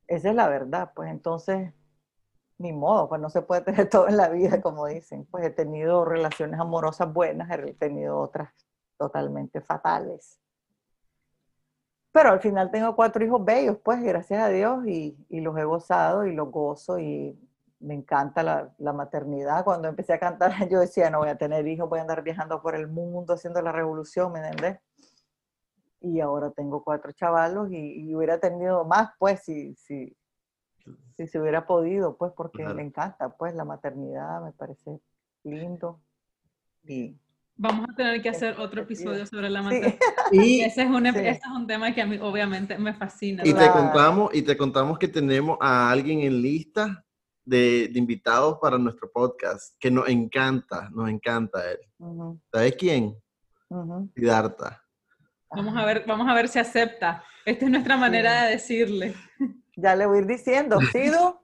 Speaker 3: Esa es la verdad. Pues entonces ni modo, pues no se puede tener todo en la vida, como dicen. Pues he tenido relaciones amorosas buenas, he tenido otras totalmente fatales. Pero al final tengo cuatro hijos bellos, pues gracias a Dios, y, los he gozado y los gozo y me encanta la, la, maternidad. Cuando empecé a cantar, yo decía, no voy a tener hijos, voy a andar viajando por el mundo haciendo la revolución, ¿me entiendes? Y ahora tengo cuatro chavalos y, y hubiera tenido más, pues, si, si, si se hubiera podido, pues porque me encanta, pues la maternidad me parece lindo. Y
Speaker 1: Vamos a tener que hacer otro episodio sobre la maternidad. Y ese es, un, es un tema que a mí obviamente me fascina.
Speaker 2: Y te, contamos, y te contamos que tenemos a alguien en lista de, de invitados para nuestro podcast, que nos encanta, nos encanta él. ¿Sabes quién? Uh
Speaker 1: Vamos a, ver, vamos a ver si acepta. Esta es nuestra manera de decirle.
Speaker 3: Ya le voy a ir diciendo, Sido.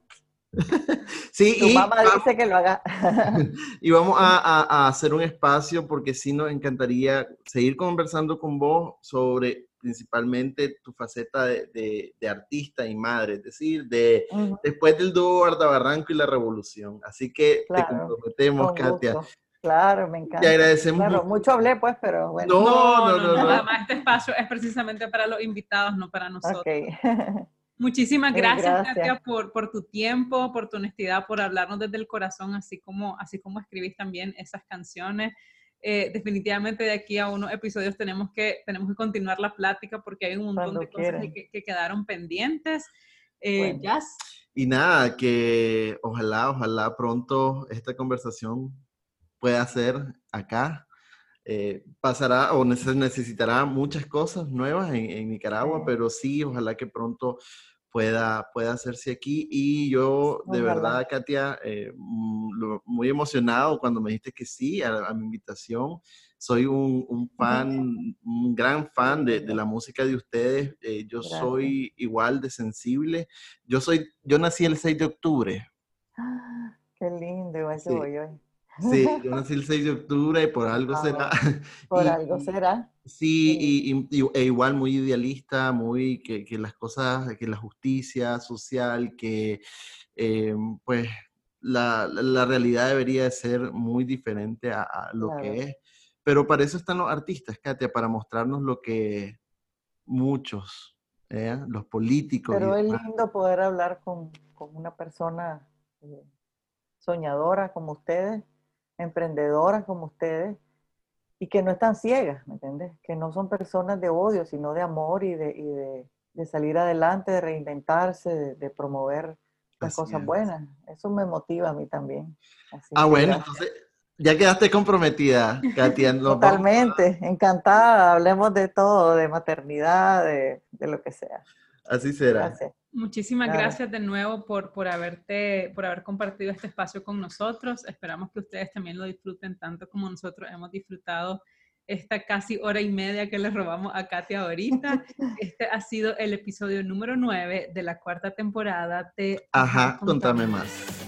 Speaker 2: sí,
Speaker 3: tu mamá dice que lo haga.
Speaker 2: y vamos a, hacer un espacio porque sí nos encantaría seguir conversando con vos sobre principalmente tu faceta de, artista y madre, es decir, de, después del dúo Barranco y la revolución. Así que te comprometemos, Katia.
Speaker 3: Claro, me encanta.
Speaker 2: Te agradecemos.
Speaker 3: mucho. mucho hablé, pues, pero bueno.
Speaker 1: No, no, no. no, Además, este espacio es precisamente para los invitados, no para nosotros. Okay. Muchísimas gracias, gracias. por, por, tu tiempo, por tu honestidad, por hablarnos desde el corazón, así como, así como escribís también esas canciones. Eh, definitivamente de aquí a unos episodios tenemos que, tenemos que continuar la plática porque hay un montón de cosas que, quedaron pendientes. Eh,
Speaker 2: Y nada, que ojalá, ojalá pronto esta conversación pueda ser acá. Eh, pasará o necesitará muchas cosas nuevas en, Nicaragua, pero sí, ojalá que pronto pueda, pueda hacerse aquí. Y yo, de verdad, Katia, eh, mm, muy emocionado cuando me dijiste que sí a, mi invitación. Soy un, fan, un gran fan de, la música de ustedes. Eh, yo soy igual de sensible. Yo soy, yo nací el 6 de octubre.
Speaker 3: Ah, qué lindo, igual que voy hoy.
Speaker 2: Sí, yo nací el 6 de octubre y por algo será.
Speaker 3: Por algo será.
Speaker 2: Sí, y, e igual muy idealista, muy que, que, las cosas, que la justicia social, que eh, pues la, la, realidad debería de ser muy diferente a, lo que es. Pero para eso están los artistas, Katia, para mostrarnos lo que muchos, ¿eh? los políticos.
Speaker 3: Pero es lindo poder hablar con, con una persona eh, soñadora como ustedes emprendedoras como ustedes y que no están ciegas, ¿me entiendes? Que no son personas de odio, sino de amor y de, de, salir adelante, de reinventarse, de, promover las cosas buenas. Eso me motiva a mí también.
Speaker 2: ah, bueno, entonces ya quedaste comprometida, Katia.
Speaker 3: Totalmente, encantada. Hablemos de todo, de maternidad, de, de lo que sea.
Speaker 2: Así será.
Speaker 3: Gracias.
Speaker 1: Muchísimas
Speaker 3: Claro.
Speaker 1: gracias de nuevo por, por, haberte, por haber compartido este espacio con nosotros. Esperamos que ustedes también lo disfruten tanto como nosotros hemos disfrutado esta casi hora y media que le robamos a Katia ahorita. Este ha sido el episodio número 9 de la cuarta temporada de
Speaker 2: Ajá, contame más.